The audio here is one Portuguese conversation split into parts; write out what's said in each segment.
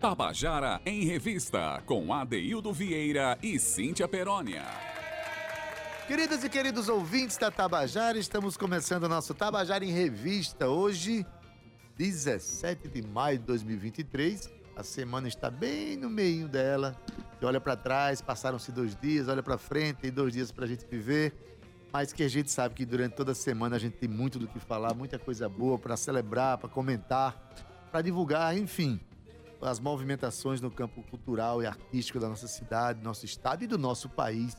Tabajara em Revista, com Adeildo Vieira e Cíntia Perónia. Queridas e queridos ouvintes da Tabajara, estamos começando o nosso Tabajara em Revista. Hoje, 17 de maio de 2023. A semana está bem no meio dela. Você olha para trás, passaram-se dois dias, olha para frente, tem dois dias para a gente viver. Mas que a gente sabe que durante toda a semana a gente tem muito do que falar, muita coisa boa para celebrar, para comentar, para divulgar, enfim as movimentações no campo cultural e artístico da nossa cidade, do nosso estado e do nosso país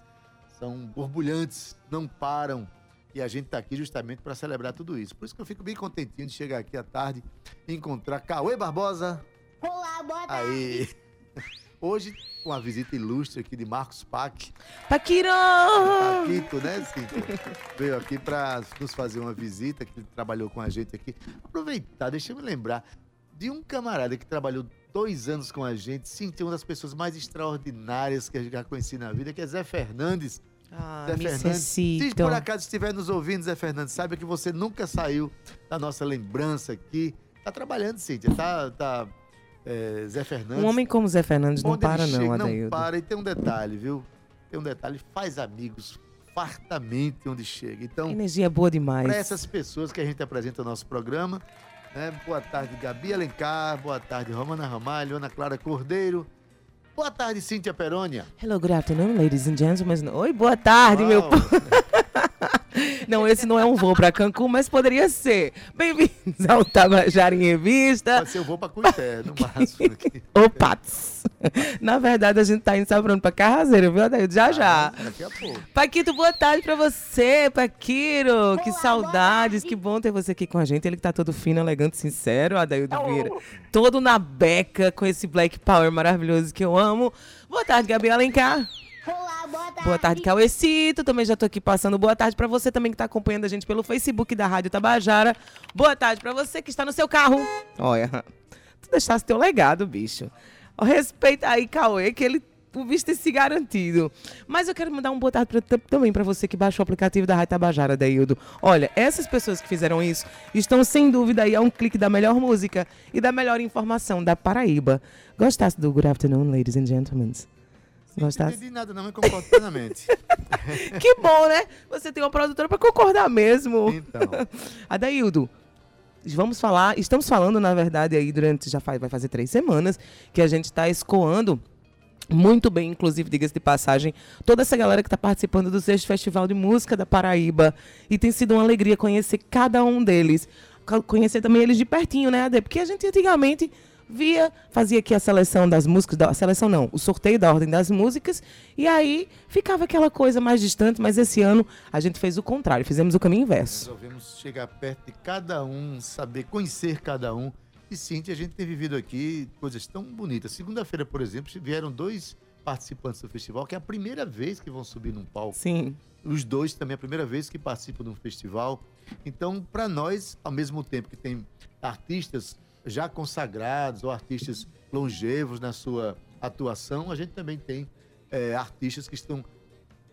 são borbulhantes, não param. E a gente está aqui justamente para celebrar tudo isso. Por isso que eu fico bem contentinho de chegar aqui à tarde e encontrar Cauê Barbosa. Olá, boa tarde. Aí. Hoje, com a visita ilustre aqui de Marcos Pac. Paquiro! Paquito, né, Cíntia? Veio aqui para nos fazer uma visita, que ele trabalhou com a gente aqui. Aproveitar, deixa eu me lembrar de um camarada que trabalhou dois anos com a gente, sim, uma das pessoas mais extraordinárias que eu já conheci na vida, que é Zé Fernandes. Ah, Zé Fernandes. Se por acaso estiver nos ouvindo, Zé Fernandes, saiba que você nunca saiu da nossa lembrança aqui. Tá trabalhando, Cíntia. Tá, tá é, Zé Fernandes. Um homem como Zé Fernandes não para não, chega, Adaildo. Não para. E tem um detalhe, viu? Tem um detalhe. Faz amigos fartamente onde chega. A Então, energia é boa demais. para essas pessoas que a gente apresenta o nosso programa, né? Boa tarde, Gabi Alencar. Boa tarde, Romana Ramalho, Ana Clara Cordeiro. Boa tarde, Cíntia Perônia. Hello, good afternoon, ladies and gentlemen. Oi, boa tarde, meu povo. Não, esse não é um voo para Cancún, mas poderia ser. Bem-vindos ao Tabajara em Revista. Pode ser, eu vou para Cuité, no máximo. Aqui. Opa! tss. Na verdade, a gente tá indo, onde? Pra Carrazeiro, viu, Adaildo? Já, já. Daqui a pouco. Paquito, boa tarde pra você, Paquiro. Que saudades, que bom ter você aqui com a gente. Ele que tá todo fino, elegante, sincero, Adaildo Vieira. Todo na beca com esse Black Power maravilhoso que eu amo. Boa tarde, Gabi Alencar. Olá, boa tarde. Boa tarde, Cauecito. Também já tô aqui passando boa tarde pra você também que tá acompanhando a gente pelo Facebook da Rádio Tabajara. Boa tarde pra você que está no seu carro. Olha, tu deixasse teu legado, bicho. Respeita aí, Cauê, que ele o visto tem se garantido. Mas eu quero mandar um boa tarde pra- tam- também pra você que baixou o aplicativo da Rádio Tabajara, Daildo. Olha, essas pessoas que fizeram isso estão sem dúvida aí a um clique da melhor música e da melhor informação da Paraíba. Gostasse do Good Afternoon, ladies and gentlemen? Não Gostasse? entendi nada, não, mas concordo plenamente. Que bom, né? Você tem uma produtora pra concordar mesmo. Então, Adaildo, vamos falar, estamos falando, na verdade, aí durante, já faz, vai fazer três semanas, que a gente está escoando muito bem, inclusive, diga-se de passagem, toda essa galera que está participando do sexto Festival de Música da Paraíba. E tem sido uma alegria conhecer cada um deles. Co- Conhecer também eles de pertinho, né, Ade? Porque a gente antigamente via, fazia aqui a seleção das músicas, da, a seleção não, o sorteio da ordem das músicas, e aí ficava aquela coisa mais distante, mas esse ano a gente fez o contrário, fizemos o caminho inverso. resolvemos chegar perto de cada um, saber conhecer cada um. E Cíntia, a gente tem vivido aqui coisas tão bonitas. Segunda-feira, por exemplo, vieram dois participantes do festival, que é a primeira vez que vão subir num palco. Sim. Os dois também é a primeira vez que participam de um festival. Então, para nós, ao mesmo tempo que tem artistas já consagrados ou artistas longevos na sua atuação, a gente também tem eh, artistas que estão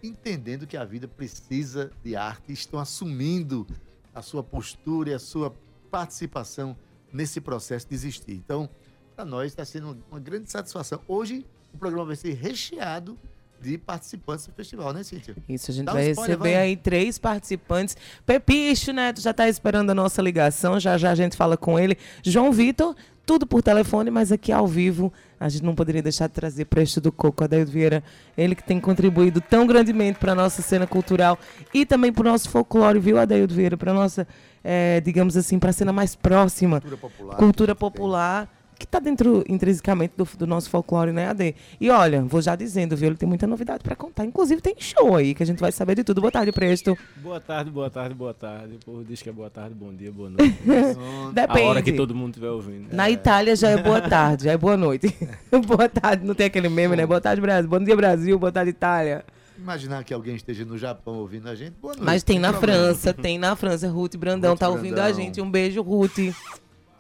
entendendo que a vida precisa de arte estão assumindo a sua postura e a sua participação nesse processo de existir. Então, para nós está sendo uma grande satisfação. Hoje, o programa vai ser recheado de participantes do festival, né, Cíntia? Isso, a gente Dá um vai spoiler, receber vai. aí três participantes. Pepicho, né? Tu já tá esperando a nossa ligação, já já a gente fala com ele. João Vitor, tudo por telefone, mas aqui ao vivo a gente não poderia deixar de trazer Presto do Coco, Adaildo Vieira. Ele que tem contribuído tão grandemente para nossa cena cultural e também para o nosso folclore, viu, Adaildo Vieira? Para nossa, eh, digamos assim, para a cena mais próxima Cultura popular. cultura popular que está dentro intrinsecamente do, do nosso folclore, né, Ade? E olha, vou já dizendo, viu? Ele tem muita novidade para contar. Inclusive tem show aí que a gente vai saber de tudo. Boa tarde, Presto. Boa tarde, boa tarde, boa tarde. O povo diz que é boa tarde, bom dia, boa noite. a Depende. hora que todo mundo estiver ouvindo. Na Itália já é boa tarde, já é boa noite. boa tarde, não tem aquele meme, né? Boa tarde, Brasil. Bom dia, Brasil. Boa tarde, Itália. Imaginar que alguém esteja no Japão ouvindo a gente. Boa noite. Mas tem na problema. França, tem na França. Ruth Brandão Ruth tá ouvindo a Brandão. gente. Um beijo, Ruth.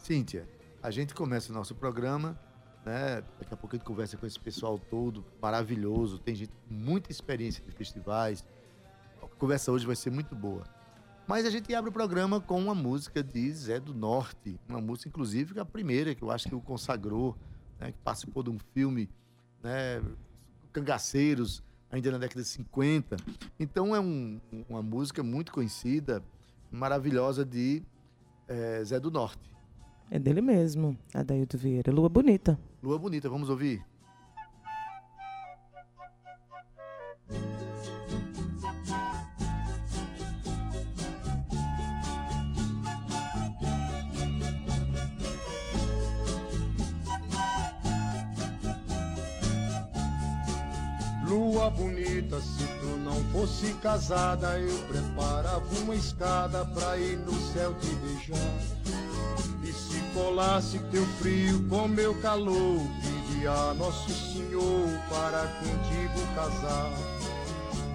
Cíntia, a gente começa o nosso programa, né? Daqui a pouco a gente conversa com esse pessoal todo maravilhoso. Tem gente muita experiência de festivais. A conversa hoje vai ser muito boa. Mas a gente abre o programa com uma música de Zé do Norte. Uma música, inclusive, que é a primeira, que eu acho que o consagrou né, que participou de um filme, né, Cangaceiros, ainda na década de 50. Então é um- uma música muito conhecida, maravilhosa de eh, Zé do Norte. É dele mesmo, Adaildo Vieira. Lua Bonita. Lua Bonita, vamos ouvir? Lua bonita, se tu não fosse casada, eu preparava uma escada pra ir no céu te beijar. E se colasse teu frio com meu calor, pedia Nosso Senhor para contigo casar.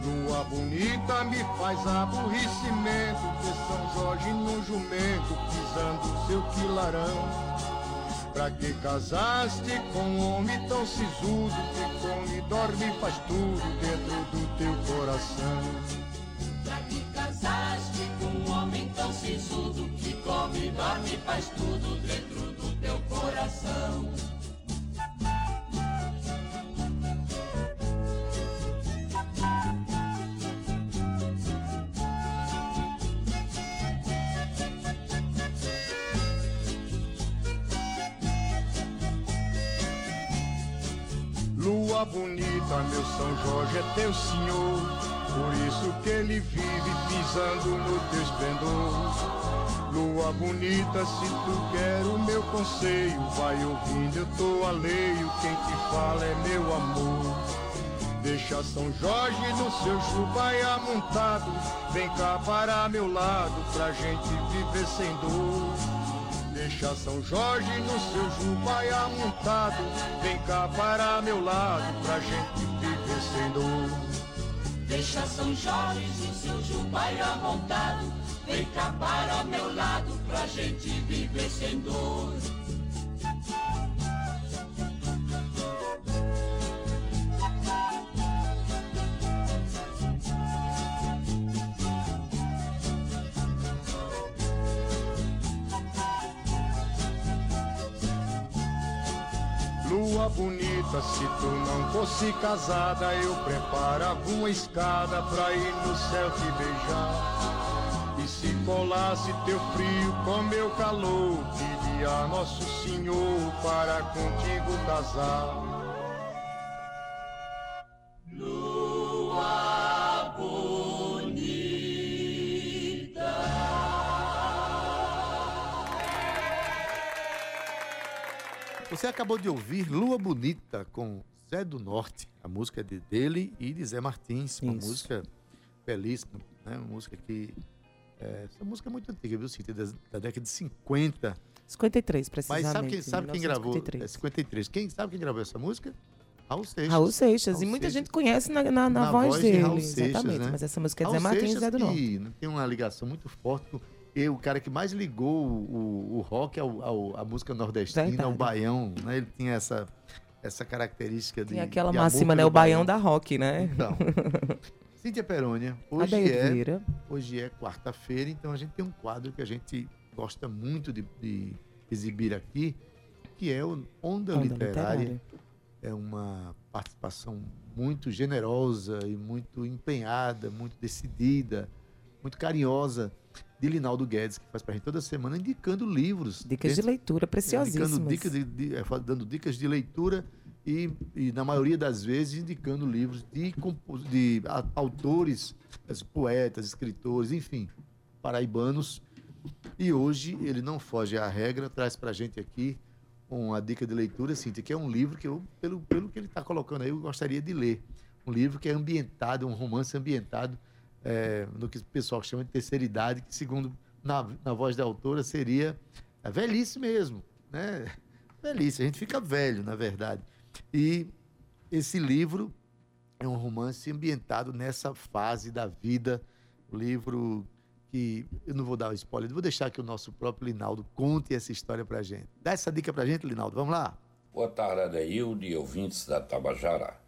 Lua bonita me faz aborrecimento, ver São Jorge no jumento, pisando seu quilarão. Pra que casaste com um homem tão sisudo que come dorme e faz tudo dentro do teu coração? Pra que casaste com um homem tão sisudo que come, dorme e faz tudo dentro do teu coração? Lua bonita, meu São Jorge é teu senhor, por isso que ele vive pisando no teu esplendor. Lua bonita, se tu quer o meu conselho, vai ouvindo, eu tô alheio, quem te fala é meu amor. Deixa São Jorge no seu jubaia montado, vem cá para meu lado, pra gente viver sem dor. Deixa São Jorge no seu jubaia montado, vem cá para meu lado, pra gente viver sem dor. Deixa São Jorge no seu jubaia montado, vem cá para meu lado pra gente viver sem dor. Lua bonita, se tu não fosse casada, eu preparava uma escada pra ir no céu te beijar. E se colasse teu frio com meu calor, pedia a Nosso Senhor para contigo casar. Você acabou de ouvir Lua Bonita com Zé do Norte. A música é de dele e de Zé Martins. Uma Isso. música belíssima, né? Uma música que. é, essa música é muito antiga, viu, Cíntia? Da, da década de 50. 53, Mas precisamente. sabe quem, sabe quem gravou? 1953. É 53. Quem sabe quem gravou essa música? Raul Seixas. Raul Seixas. Raul e muita Seixas. gente conhece na, na, na Na voz, voz de dele. Raul Seixas, exatamente. né? Mas essa música é Raul Zé Martins e Zé do Norte. tem uma ligação muito forte com e o cara que mais ligou o, o- rock ao, ao- à música nordestina, Verdade. ao baião, né? Ele tinha essa, essa característica de Tem aquela de máxima, né? O baião da rock, né? Então, Cíntia Perônia, hoje é, hoje é quarta-feira, então a gente tem um quadro que a gente gosta muito de, de exibir aqui, que é o Onda, Onda Literária. Literária. É uma participação muito generosa e muito empenhada, muito decidida, muito carinhosa de Linaldo Guedes, que faz pra gente toda semana, indicando livros. Dicas de leitura preciosíssimas. Indicando dicas de, de- é, dando dicas de leitura e, e, na maioria das vezes, indicando livros de, de a- autores, as poetas, escritores, enfim, paraibanos. E hoje ele não foge à regra, traz pra gente aqui uma dica de leitura, Cíntia, que é um livro que eu, pelo, pelo que ele está colocando aí, eu gostaria de ler. Um livro que é ambientado, um romance ambientado é, no que o pessoal chama de terceira idade, que segundo na, na voz da autora seria a velhice mesmo, né? Velhice, a gente fica velho, na verdade. E esse livro é um romance ambientado nessa fase da vida, o livro que eu não vou dar o spoiler, vou deixar que o nosso próprio Linaldo conte essa história pra gente. Dá essa dica pra gente, Linaldo, vamos lá? Boa tarde, Adeildo e ouvintes da Tabajara.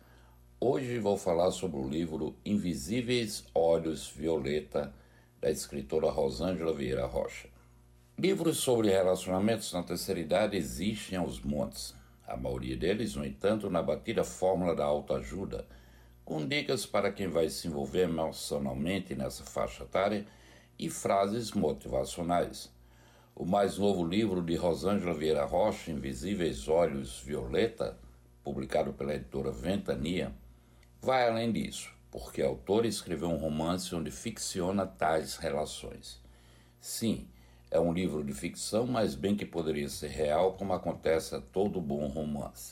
Hoje vou falar sobre o livro Invisíveis Olhos Violeta, da escritora Rosângela Vieira Rocha. Livros sobre relacionamentos na terceira idade existem aos montes. A maioria deles, no entanto, na batida fórmula da autoajuda, com dicas para quem vai se envolver emocionalmente nessa faixa etária e frases motivacionais. O mais novo livro de Rosângela Vieira Rocha, Invisíveis Olhos Violeta, publicado pela editora Ventania, vai além disso, porque a autora escreveu um romance onde ficciona tais relações. Sim, é um livro de ficção, mas bem que poderia ser real, como acontece a todo bom romance.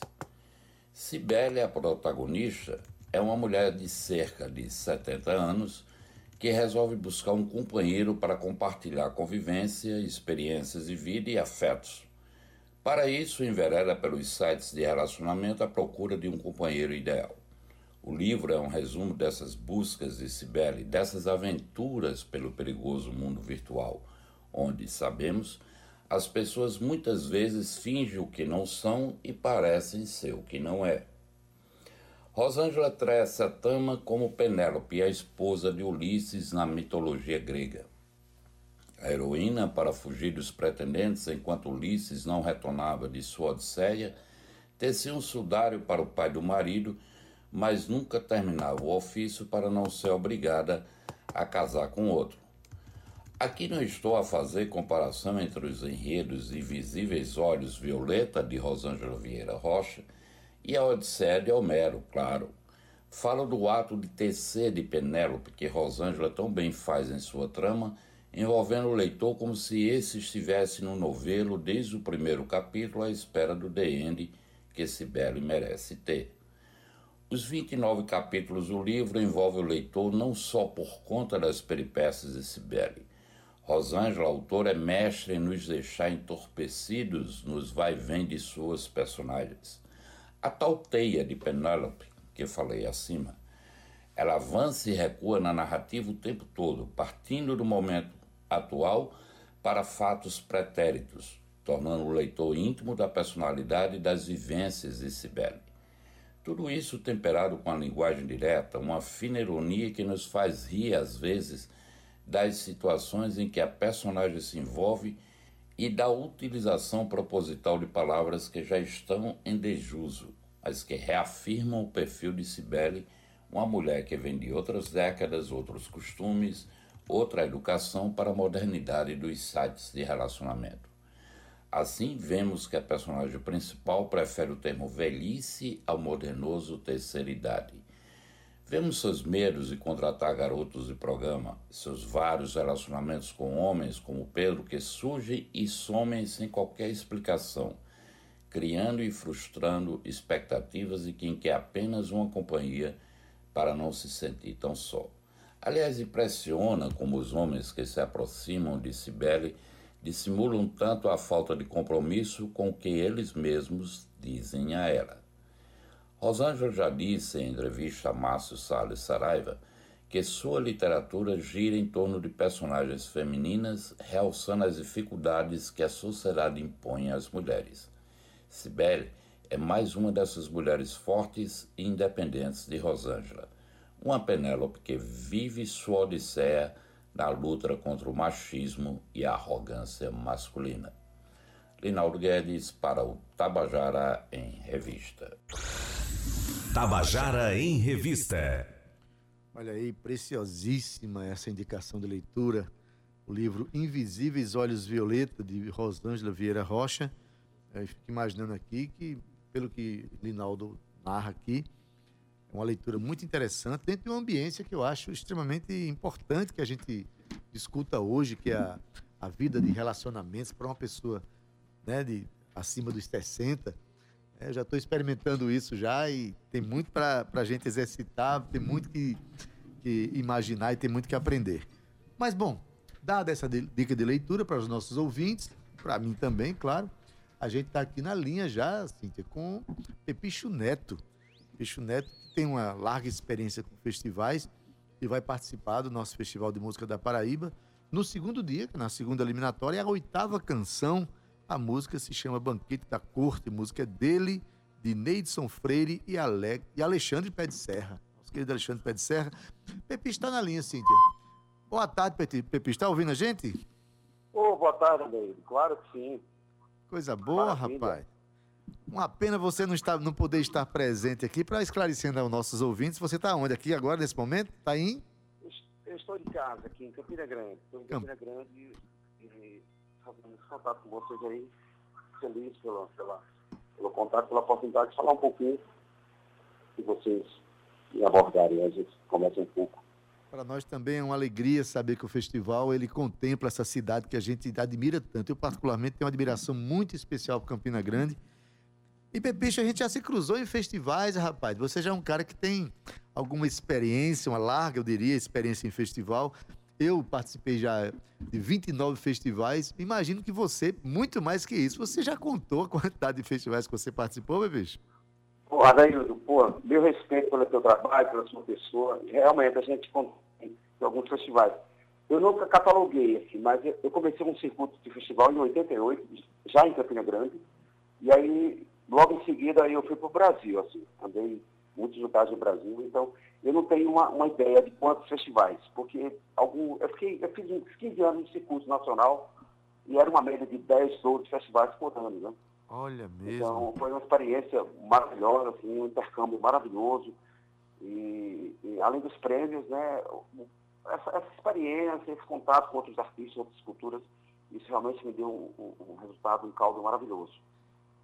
Cibele, a protagonista, é uma mulher de cerca de 70 anos que resolve buscar um companheiro para compartilhar convivência, experiências de vida e afetos. Para isso, envereda pelos sites de relacionamento à procura de um companheiro ideal. O livro é um resumo dessas buscas de Cibele, dessas aventuras pelo perigoso mundo virtual, onde, sabemos, as pessoas muitas vezes fingem o que não são e parecem ser o que não é. Rosângela traz a Tama como Penélope, a esposa de Ulisses na mitologia grega. A heroína, para fugir dos pretendentes enquanto Ulisses não retornava de sua odisseia, tecia um sudário para o pai do marido, mas nunca terminava o ofício para não ser obrigada a casar com outro. Aqui não estou a fazer comparação entre os enredos Invisíveis Olhos Violeta, de Rosângela Vieira Rocha, e a Odisseia de Homero, claro. Fala do ato de tecer de Penélope que Rosângela tão bem faz em sua trama, envolvendo o leitor como se esse estivesse no novelo desde o primeiro capítulo à espera do End que Cibele merece ter. Os 29 capítulos do livro envolvem o leitor não só por conta das peripécias de Cibele. Rosângela, autor, é mestre em nos deixar entorpecidos nos vai-vem de suas personagens. A tal teia de Penélope, que falei acima, ela avança e recua na narrativa o tempo todo, partindo do momento atual para fatos pretéritos, tornando o leitor íntimo da personalidade e das vivências de Cibele. Tudo isso temperado com a linguagem direta, uma fina ironia que nos faz rir às vezes das situações em que a personagem se envolve e da utilização proposital de palavras que já estão em desuso, mas que reafirmam o perfil de Cibele, uma mulher que vem de outras décadas, outros costumes, outra educação para a modernidade dos sites de relacionamento. Assim, vemos que a personagem principal prefere o termo velhice ao modernoso terceira idade. Vemos seus medos de contratar garotos de programa, seus vários relacionamentos com homens como Pedro que surgem e somem sem qualquer explicação, criando e frustrando expectativas de quem quer apenas uma companhia para não se sentir tão só. Aliás, impressiona como os homens que se aproximam de Cibele dissimulam tanto a falta de compromisso com o que eles mesmos dizem a ela. Rosângela já disse em entrevista a Márcio Salles Saraiva que sua literatura gira em torno de personagens femininas, realçando as dificuldades que a sociedade impõe às mulheres. Cibele é mais uma dessas mulheres fortes e independentes de Rosângela, uma Penélope que vive sua odisseia na luta contra o machismo e a arrogância masculina. Linaldo Guedes para o Tabajara em Revista. Tabajara em Revista. Olha aí, preciosíssima essa indicação de leitura. O livro Invisíveis Olhos Violeta, de Rosângela Vieira Rocha. Eu fico imaginando aqui que, pelo que Linaldo narra aqui, uma leitura muito interessante dentro de uma ambiência que eu acho extremamente importante que a gente discuta hoje, que é a, a vida de relacionamentos para uma pessoa né, de acima dos 60 é, eu já estou experimentando isso já e tem muito para a gente exercitar, tem muito que, que imaginar e tem muito que aprender. Mas, bom, dada essa dica de leitura para os nossos ouvintes, para mim também, claro, a gente está aqui na linha já, Cíntia, com Pepicho Neto. Pepicho Neto tem uma larga experiência com festivais e vai participar do nosso Festival de Música da Paraíba no segundo dia, na segunda eliminatória, é a oitava canção a música se chama Banquete da Corte, música é dele, de Neidson Freire e, Ale... e Alexandre Pé de Serra. Nosso querido Alexandre Pé de Serra. Pepi está na linha, Cíntia. Boa tarde, Pepi. Está ouvindo a gente? Oh, boa tarde, Neide. Claro que sim. Coisa boa, Maravilha. rapaz. Uma pena você não, estar, não poder estar presente aqui para esclarecendo aos nossos ouvintes. Você está onde aqui agora, nesse momento? Está em? Eu estou em casa, aqui em Campina Grande. Estou em Campina Grande e, fazendo esse contato com vocês aí. Feliz pela, pela, pelo contato, pela oportunidade de falar um pouquinho e vocês me abordarem. A gente conversa um pouco. Para nós também é uma alegria saber que o festival ele contempla essa cidade que a gente admira tanto. Eu, particularmente, tenho uma admiração muito especial por Campina Grande. E, Pepicho, a gente já se cruzou em festivais, rapaz. Você já é um cara que tem alguma experiência, uma larga, eu diria, experiência em festival. Eu participei já de 29 festivais. Imagino que você, muito mais que isso, você já contou a quantidade de festivais que você participou, Pepicho? Pô, Adaildo, pô, meu respeito pelo teu trabalho, pela sua pessoa. Realmente, a gente em alguns festivais. Eu nunca cataloguei, assim, mas eu comecei um circuito de festival em 88, já em Campina Grande, e aí, logo em seguida, eu fui para o Brasil, assim, andei muitos lugares no Brasil, então eu não tenho uma, uma ideia de quantos festivais, porque algum, eu, fiquei, eu fiz uns 15 anos de circuito nacional e era uma média de 10, 12 festivais por ano, né? Olha mesmo. Então, foi uma experiência maravilhosa, assim, um intercâmbio maravilhoso. E, e além dos prêmios, né, essa, essa, experiência, esse contato com outros artistas, outras culturas, isso realmente me deu um, um, um resultado, um caldo maravilhoso.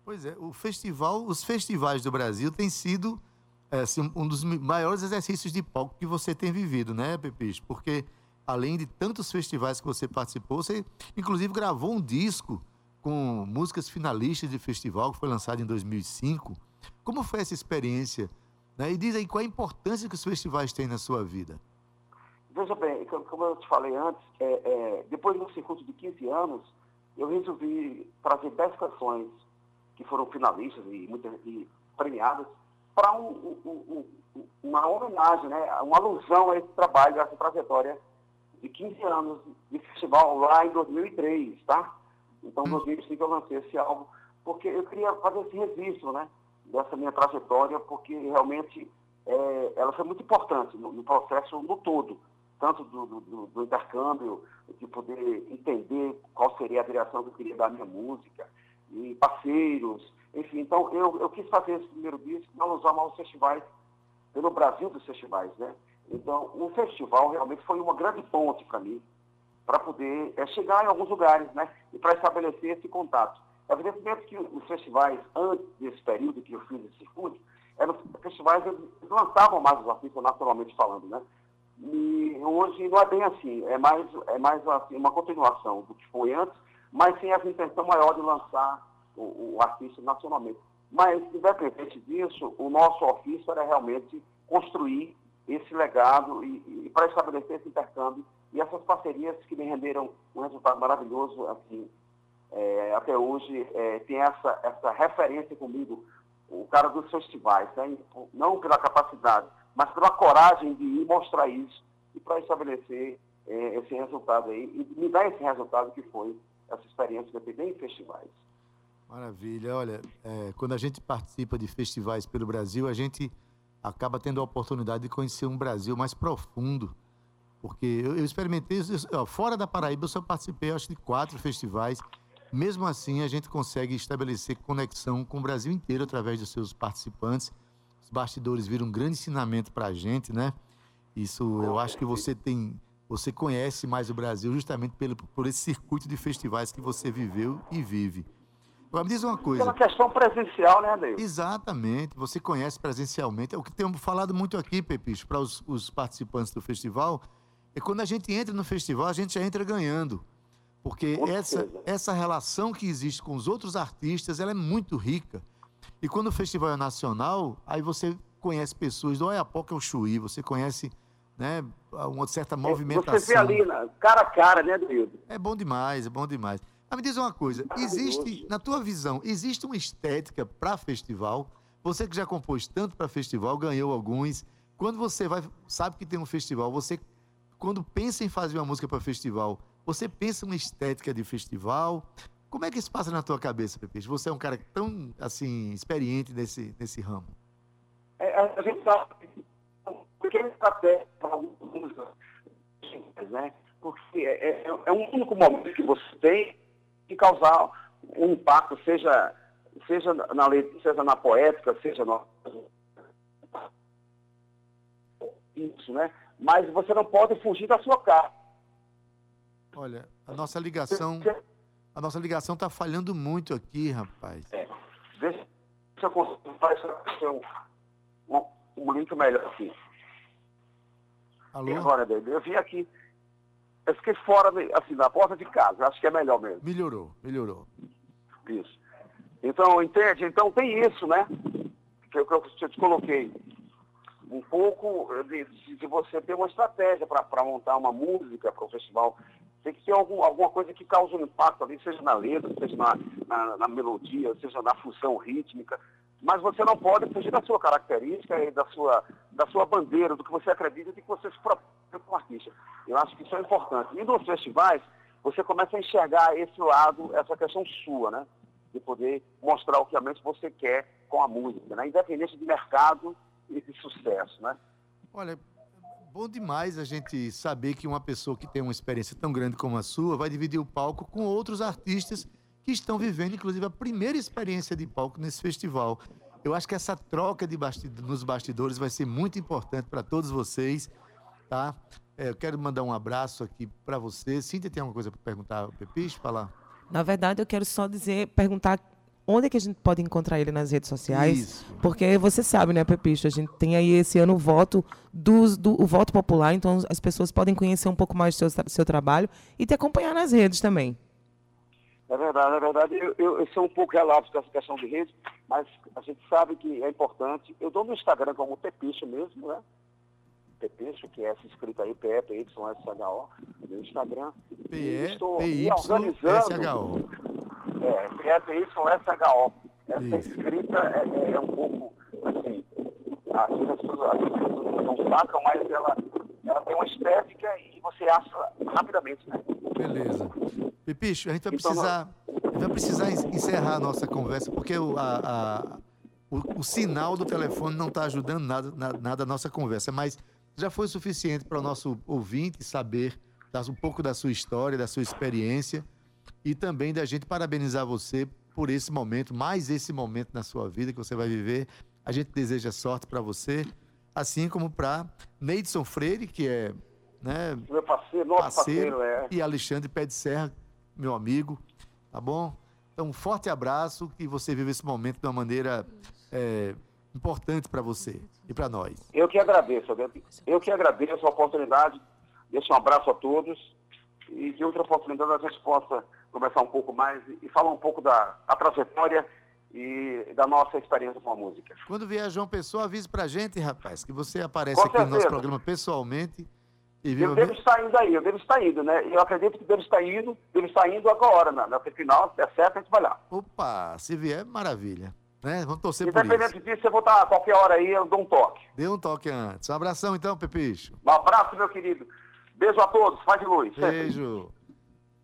Pois é, o festival, os festivais do Brasil têm sido é, assim, um dos maiores exercícios de palco que você tem vivido, né, Pepis? Porque além de tantos festivais que você participou, você inclusive gravou um disco com músicas finalistas de festival que foi lançado em 2005. Como foi essa experiência? Né? E diz aí qual a importância que os festivais têm na sua vida. Veja bem, como eu te falei antes, é, é, depois de um circuito de 15 anos, eu resolvi trazer 10 canções que foram finalistas e, muitas, e premiadas para um, um, um, uma homenagem, né, uma alusão a esse trabalho, a essa trajetória de 15 anos de festival lá em 2003, tá? Então, em 2005 eu lancei esse álbum, porque eu queria fazer esse registro, né, dessa minha trajetória, porque realmente é, ela foi muito importante no, no processo no todo, tanto do, do, do, intercâmbio, de poder entender qual seria a direção que eu queria dar à minha música, e parceiros, enfim. Então, eu, eu quis fazer esse primeiro disco na alusão aos festivais, pelo Brasil dos festivais, né? Então, o festival realmente foi uma grande ponte para mim, para poder é, chegar em alguns lugares, né? E para estabelecer esse contato. Evidentemente que os festivais, antes desse período que eu fiz esse circuito, eram festivais que lançavam mais os artistas, naturalmente falando, né? E hoje não é bem assim, é mais, é mais assim, uma continuação do que foi antes, mas sem essa intenção maior de lançar o, o artista nacionalmente. Mas, independente disso, o nosso ofício era realmente construir esse legado e, e para estabelecer esse intercâmbio e essas parcerias que me renderam um resultado maravilhoso, assim, é, até hoje, é, tem essa, essa referência comigo, o cara dos festivais, né? não pela capacidade, mas pela coragem de ir mostrar isso e para estabelecer é, esse resultado aí, e me dar esse resultado que foi essa experiência eu tive em festivais. Maravilha. Olha, é, quando a gente participa de festivais pelo Brasil, a gente acaba tendo a oportunidade de conhecer um Brasil mais profundo, porque eu, eu experimentei, eu, fora da Paraíba, eu só participei, acho, de quatro festivais. Mesmo assim, a gente consegue estabelecer conexão com o Brasil inteiro através dos seus participantes. Os bastidores viram um grande ensinamento para a gente, né? Isso, eu acho que você tem, você conhece mais o Brasil justamente pelo, por esse circuito de festivais que você viveu e vive. Agora me diz uma coisa. É uma questão presencial, né, Deus? Exatamente. Você conhece presencialmente. É o que temos falado muito aqui, Pepicho, para os, os participantes do festival é quando a gente entra no festival, a gente já entra ganhando. Porque essa, essa relação que existe com os outros artistas, ela é muito rica. E quando o festival é nacional, aí você conhece pessoas do Oiapoque ao Chuí, você conhece né, uma certa movimentação. Você vê ali, na, cara a cara, né, Duildo? É bom demais, é bom demais. Mas me diz uma coisa, existe, na tua visão, existe uma estética para festival? Você que já compôs tanto para festival, ganhou alguns. Quando você vai, sabe que tem um festival, você quando pensa em fazer uma música para festival, você pensa uma estética de festival? Como é que isso passa na tua cabeça, Pepe? Você é um cara tão, assim, experiente nesse, nesse ramo. É, a gente porque estratégia para algumas músicas, né? Porque é, é, é um único momento que você tem de causar um impacto, seja seja na letra, seja na poética, seja no... Isso, né? Mas você não pode fugir da sua cara. Olha, a nossa ligação, a nossa ligação tá falhando muito aqui, rapaz. Deixa eu fazer um, um, um link melhor aqui. Alô? agora? Eu vim aqui, eu fiquei fora, assim, da porta de casa. Acho que é melhor mesmo. Melhorou, melhorou. Isso. Então, entende? Então tem isso, né? Que eu, que eu te- coloquei. Um pouco de, de- de você ter uma estratégia para montar uma música para o festival. Tem que ter algum, alguma coisa que cause um impacto ali, seja na letra, seja na, na, na melodia, seja na função rítmica. Mas você não pode fugir da sua característica e da sua, da sua bandeira, do que você acredita e do que você se propõe como artista. Eu acho que isso é importante. E nos festivais, você começa a enxergar esse lado, essa questão sua, né? De poder mostrar o que realmente você quer com a música, né? Independente de mercado e de sucesso, né? Olha, bom demais a gente saber que uma pessoa que tem uma experiência tão grande como a sua vai dividir o palco com outros artistas que estão vivendo, inclusive, a primeira experiência de palco nesse festival. Eu acho que essa troca de nos bastidores vai ser muito importante para todos vocês, tá? É, eu quero mandar um abraço aqui para você. Cíntia, tem alguma coisa para perguntar ao Pepicho? Falar? Na verdade, eu quero só dizer, perguntar onde é que a gente pode encontrar ele nas redes sociais. Isso. Porque você sabe, né, Pepicho? A gente tem aí esse ano o voto dos, do o voto popular, então as pessoas podem conhecer um pouco mais do seu, seu trabalho e te acompanhar nas redes também. É verdade, é verdade. Eu, eu, eu sou um pouco relapso com essa questão de rede, mas a gente sabe que é importante. Eu dou no Instagram como Pepicho mesmo, né? Pepicho, que é essa escrita aí, P-E-P-Y-S-H-O, no Instagram. P-E-P-Y-S-H-O. É, P-E-P-Y-S-H-O. Essa escrita é, é- é um pouco, assim, as pessoas, as pessoas não sacam, mas ela, ela tem uma estética e você acha rapidamente, né? Beleza. Pepicho, a gente vai Então, precisar, gente vai precisar en- encerrar a nossa conversa, porque o, a- a- o, o sinal do telefone não está ajudando nada, na- nada a nossa conversa, mas já foi suficiente para o nosso ouvinte saber um pouco da sua história, da sua experiência e também da gente parabenizar você por esse momento, mais esse momento na sua vida que você vai viver. A gente deseja sorte para você, assim como para Neidson Freire, que é né, Meu parceiro, nosso parceiro, parceiro, é. e Alexandre Pé de Serra, meu amigo, tá bom? Então, um forte abraço, que você vive esse momento de uma maneira é, importante para você e para nós. Eu que agradeço, Ademir. eu que agradeço a oportunidade, deixo um abraço a todos e de outra oportunidade a gente possa conversar um pouco mais e, e falar um pouco da, da trajetória e da nossa experiência com a música. Quando vier João Pessoa, avise pra gente, rapaz, que você aparece Com aqui no nosso certeza. programa pessoalmente. E Eu viva devo estar indo aí, eu devo estar indo, né? Eu acredito que devo estar indo, devo estar indo agora, na, na final, se der certo, a gente vai lá. Opa, se vier, maravilha. Né? Vamos torcer por isso. Independente disso, eu vou estar a qualquer hora aí, eu dou um toque. Dê um toque antes. Um abração então, Pepicho. Um abraço, meu querido. Beijo a todos, faz de luz. Beijo.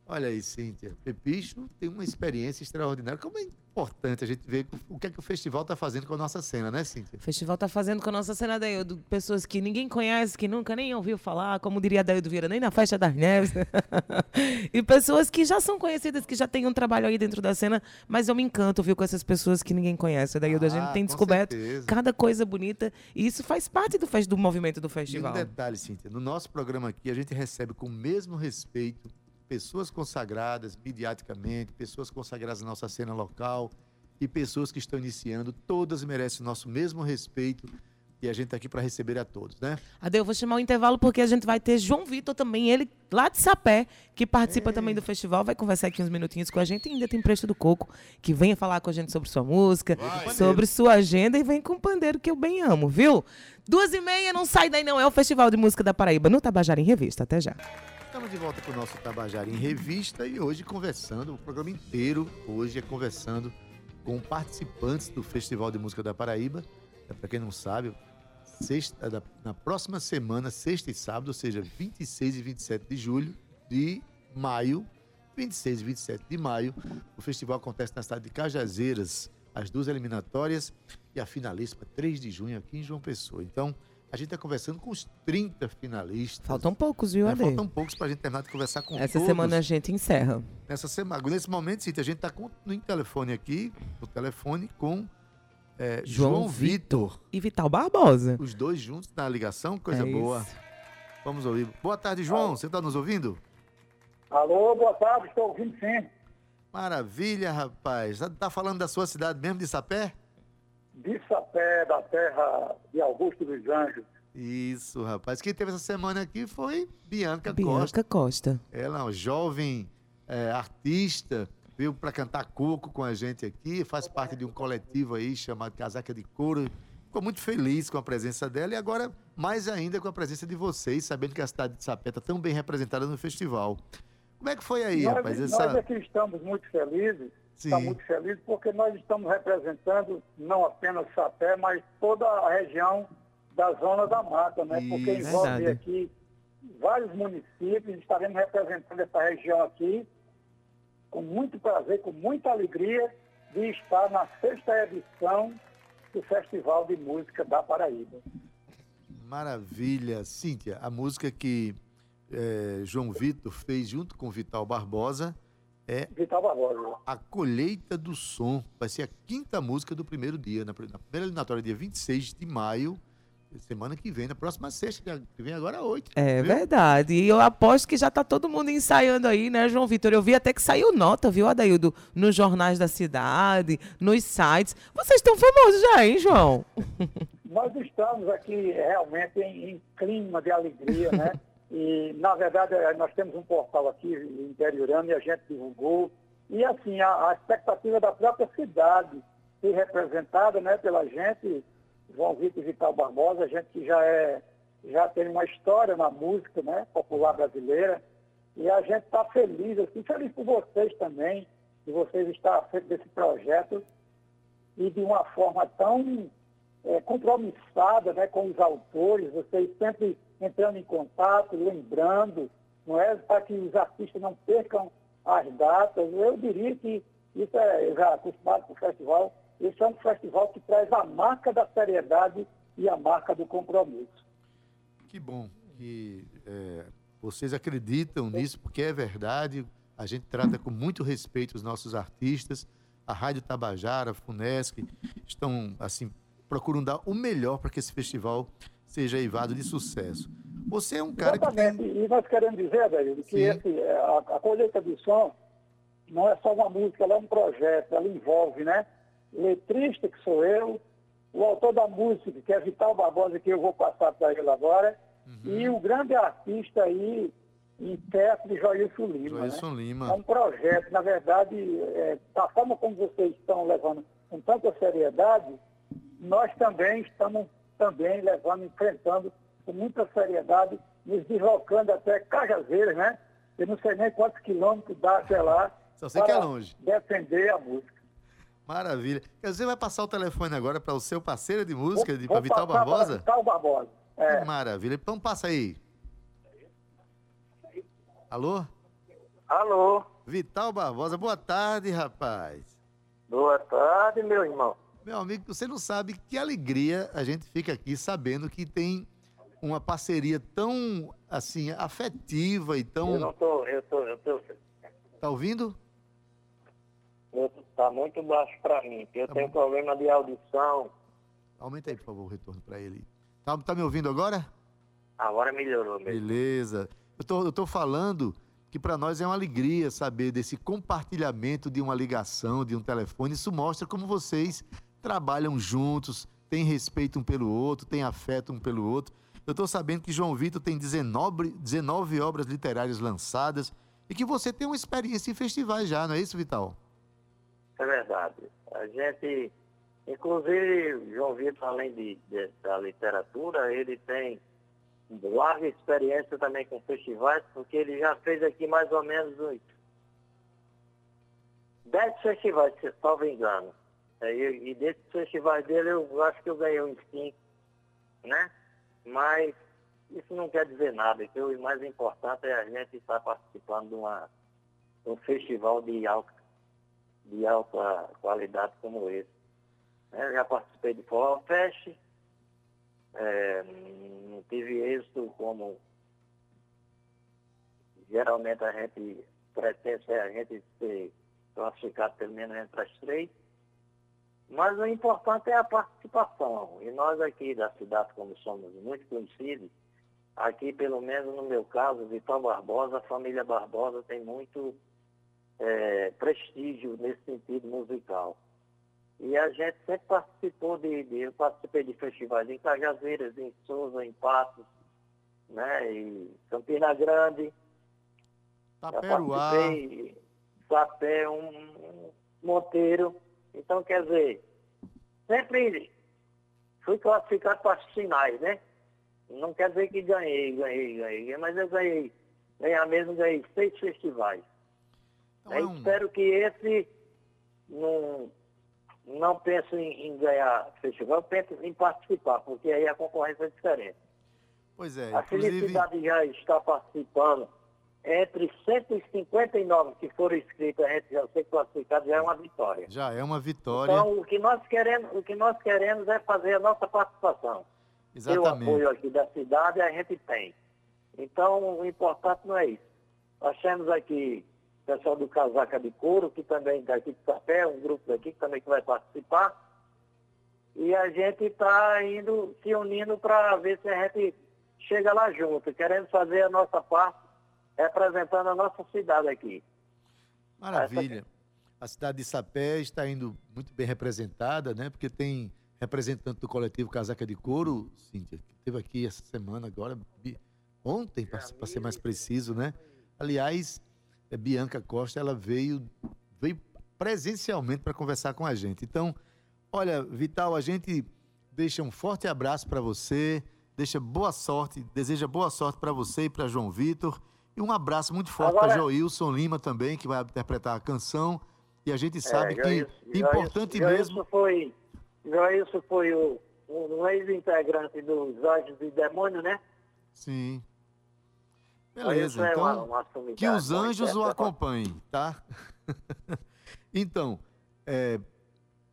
Olha aí, Cíntia. Pepicho tem uma experiência extraordinária. Como é importante a gente ver o que é que o festival está fazendo com a nossa cena, né, Cíntia? O festival tá fazendo com a nossa cena daí, de pessoas que ninguém conhece, que nunca nem ouviu falar, como diria Daildo Vieira, nem na festa das neves. e pessoas que já são conhecidas, que já têm um trabalho aí dentro da cena, mas eu me encanto, viu, com essas pessoas que ninguém conhece. Daí a gente Ah, tem descoberto certeza. cada coisa bonita, e isso faz parte do, do movimento do E um festival. detalhe, Cíntia, no nosso programa aqui a gente recebe com o mesmo respeito pessoas consagradas mediaticamente, pessoas consagradas na nossa cena local e pessoas que estão iniciando, todas merecem o nosso mesmo respeito e a gente está aqui para receber a todos, né? Ade, eu vou chamar o intervalo porque a gente vai ter João Vitor também, ele lá de Sapé, que participa também do festival, vai conversar aqui uns minutinhos com a gente e ainda tem Preço do Coco, que venha falar com a gente sobre sua música, sobre sua agenda e vem com o pandeiro que eu bem amo, viu? Duas e meia, não sai daí não, é o Festival de Música da Paraíba, no Tabajara em Revista. Até já. Estamos de volta com o nosso Tabajara em Revista e hoje conversando, o programa inteiro hoje é conversando com participantes do Festival de Música da Paraíba. Para quem não sabe, sexta, da- na próxima semana, sexta e sábado, ou seja, 26 e 27 de julho de maio, 26 e 27 de maio, o festival acontece na cidade de Cajazeiras, as duas eliminatórias e a finalíssima 3 de junho aqui em João Pessoa. Então, A gente está conversando com os 30 finalistas. Faltam poucos, viu, né? Ade? Faltam poucos para a gente terminar de conversar com Essa todos. semana a gente encerra. Nessa semana, nesse momento, Cíntia, a gente está no telefone aqui, no telefone com é, João João, Vitor. E Vital Barbosa. Os dois juntos na ligação, coisa É boa. isso. Vamos ouvir. Boa tarde, João. Você está nos ouvindo? Alô, boa tarde, estou ouvindo sim. Maravilha, rapaz. Tá falando da sua cidade mesmo, de Sapé? De Sapé, da terra de Augusto dos Anjos. Isso, rapaz. Quem teve essa semana aqui foi Bianca, Costa. Bianca Costa. Ela é uma jovem é, artista, veio para cantar coco com a gente aqui, faz parte de um coletivo aí chamado Casaca de Couro. Ficou muito feliz com a presença dela e agora mais ainda com a presença de vocês, sabendo que a cidade de Sapé está tão bem representada no festival. Como é que foi aí, nós, rapaz? nós Essa... aqui estamos muito felizes, Estamos muito felizes porque nós estamos representando não apenas Sapé, mas toda a região da Zona da Mata, né? Porque Isso. envolve Verdade. aqui vários municípios, estaremos representando essa região aqui com muito prazer, com muita alegria de estar na sexta edição do Festival de Música da Paraíba. Maravilha. Cíntia, a música que eh, João Vitor fez junto com Vital Barbosa é Barbosa. A Colheita do Som. Vai ser a quinta música do primeiro dia, na, pri- na primeira eliminatória, dia 26 de maio, semana que vem, na próxima sexta, que vem agora 8. É verdade. E eu aposto que já tá todo mundo ensaiando aí, né, João Vitor? Eu vi até que saiu nota, viu, Adaildo? Nos jornais da cidade, nos sites. Vocês estão famosos já, hein, João? Nós estamos aqui realmente em, em clima de alegria, né? E, na verdade, eh, nós temos um portal aqui interiorano e a gente divulgou. E, assim, a, a expectativa da própria cidade ser representada né, pela gente, João Vitor Vital Barbosa, a gente que já, é, já tem uma história na música né, popular brasileira. E a gente está feliz, assim, feliz por vocês também, de vocês estar à frente desse projeto e de uma forma tão é, compromissada né, com os autores, vocês sempre entrando em contato, lembrando, não é? Para que os artistas não percam as datas. Eu diria que isso é já acostumado com o festival, esse é um festival que traz a marca da seriedade e a marca do compromisso. Que bom que eh, vocês acreditam nisso, porque é verdade. A gente trata com muito respeito os nossos artistas. A Rádio Tabajara, a Funesc, estão, assim, procuram dar o melhor para que esse festival seja eivado de sucesso. Você é um cara que Exatamente. tem... E nós queremos dizer, Adair, que esse, é, a, a colheita do som não é só uma música, ela é um projeto, ela envolve, né? Letrista, que sou eu, o autor da música, que é Vital Barbosa, que eu vou passar para ele agora, Uhum. e o grande artista aí, intérprete Joilson Lima. Joilson né? Lima. É um projeto, na verdade, é, da forma como vocês estão levando com tanta seriedade, nós também estamos também levando, enfrentando com muita seriedade, nos deslocando até Cajazeiras, né? Eu não sei nem quantos quilômetros dá até lá. Só sei que é longe. Defender a música. Maravilha. Quer dizer, vai passar o telefone agora para o seu parceiro de música, de Vou para Vital Barbosa? Vital Barbosa. É. Que maravilha. Então passa aí. Alô? Alô, Vital Barbosa, boa tarde, rapaz. boa tarde, meu irmão. Meu amigo, você não sabe que alegria a gente fica aqui sabendo que tem uma parceria tão, assim, afetiva e Eu tão... não tô, eu tô, eu tô, Tá ouvindo? eu, tá muito baixo para mim, eu tenho problema de audição. Aumenta aí, por favor, o retorno para ele. Tá, tá me ouvindo agora? Agora melhorou mesmo. Beleza. Eu tô, eu tô falando que para nós é uma alegria saber desse compartilhamento de uma ligação, de um telefone. Isso mostra como vocês trabalham juntos, têm respeito um pelo outro, têm afeto um pelo outro. Eu estou sabendo que João Vitor tem 19, 19 obras literárias lançadas e que você tem uma experiência em festivais já, não é isso, Vital? É verdade. A gente, inclusive, João Vitor, além de, de- da literatura, ele tem larga experiência também com festivais, porque ele já fez aqui mais ou menos uns 10 festivais, se salvo engano. É, E, e desses festivais dele, eu acho que eu ganhei uns 5, né? Mas isso não quer dizer nada, o mais importante é a gente estar participando de, uma, de um festival de alta de alta qualidade como esse. né? Eu já participei de Forró Fest, É, não tive êxito como geralmente a gente pretende a gente ser classificado pelo menos entre as três. Mas o importante é a participação. E nós aqui da cidade, como somos muito conhecidos, aqui pelo menos no meu caso, Vitor Barbosa, a família Barbosa tem muito é, prestígio nesse sentido musical. E a gente sempre participou de, de eu participei de festivais em Cajazeiras, em Souza, em Patos, né, em Campina Grande. Taperuá. participei, Sapé, um, um Monteiro. Então, quer dizer, sempre fui classificado para as finais, né? Não quer dizer que ganhei, ganhei, ganhei, mas eu ganhei. Ganhar mesmo, ganhei seis festivais. Então é um- Espero que esse não, não pense em, em ganhar festival, pense em participar, porque aí a concorrência é diferente. Pois é, A inclusive. Felicidade já está participando. Entre 159 que foram inscritos, a gente já ser classificado, já é uma vitória. Já é uma vitória. Então, o que nós queremos, o que nós queremos é fazer a nossa participação. Ter o Exatamente. apoio aqui da cidade, a gente tem. Então, o importante não é isso. Nós temos aqui o pessoal do Casaca de Couro, que também daqui de Café, um grupo daqui que também que vai participar. E a gente está indo, se unindo para ver se a gente chega lá junto, querendo fazer a nossa parte, representando a nossa cidade aqui. Maravilha. A cidade de Sapé está indo muito bem representada, né? Porque tem representante do coletivo Casaca de Couro, Cíntia, que esteve aqui essa semana agora, ontem, para ser mais preciso, né? Aliás, é, Bianca Costa, ela veio, veio presencialmente para conversar com a gente. Então, olha, Vital, a gente deixa um forte abraço para você, deixa boa sorte, deseja boa sorte para você e para João Vitor. E um abraço muito forte para Joilson Lima também, que vai interpretar a canção. E a gente sabe É, que Joilson- importante mesmo. Joilson foi, Joilson foi o, um ex-integrante dos Anjos e Demônios, né? Sim. Beleza, é uma- então. uma sumidade, que os uma anjos o acompanhem, tá? então, é,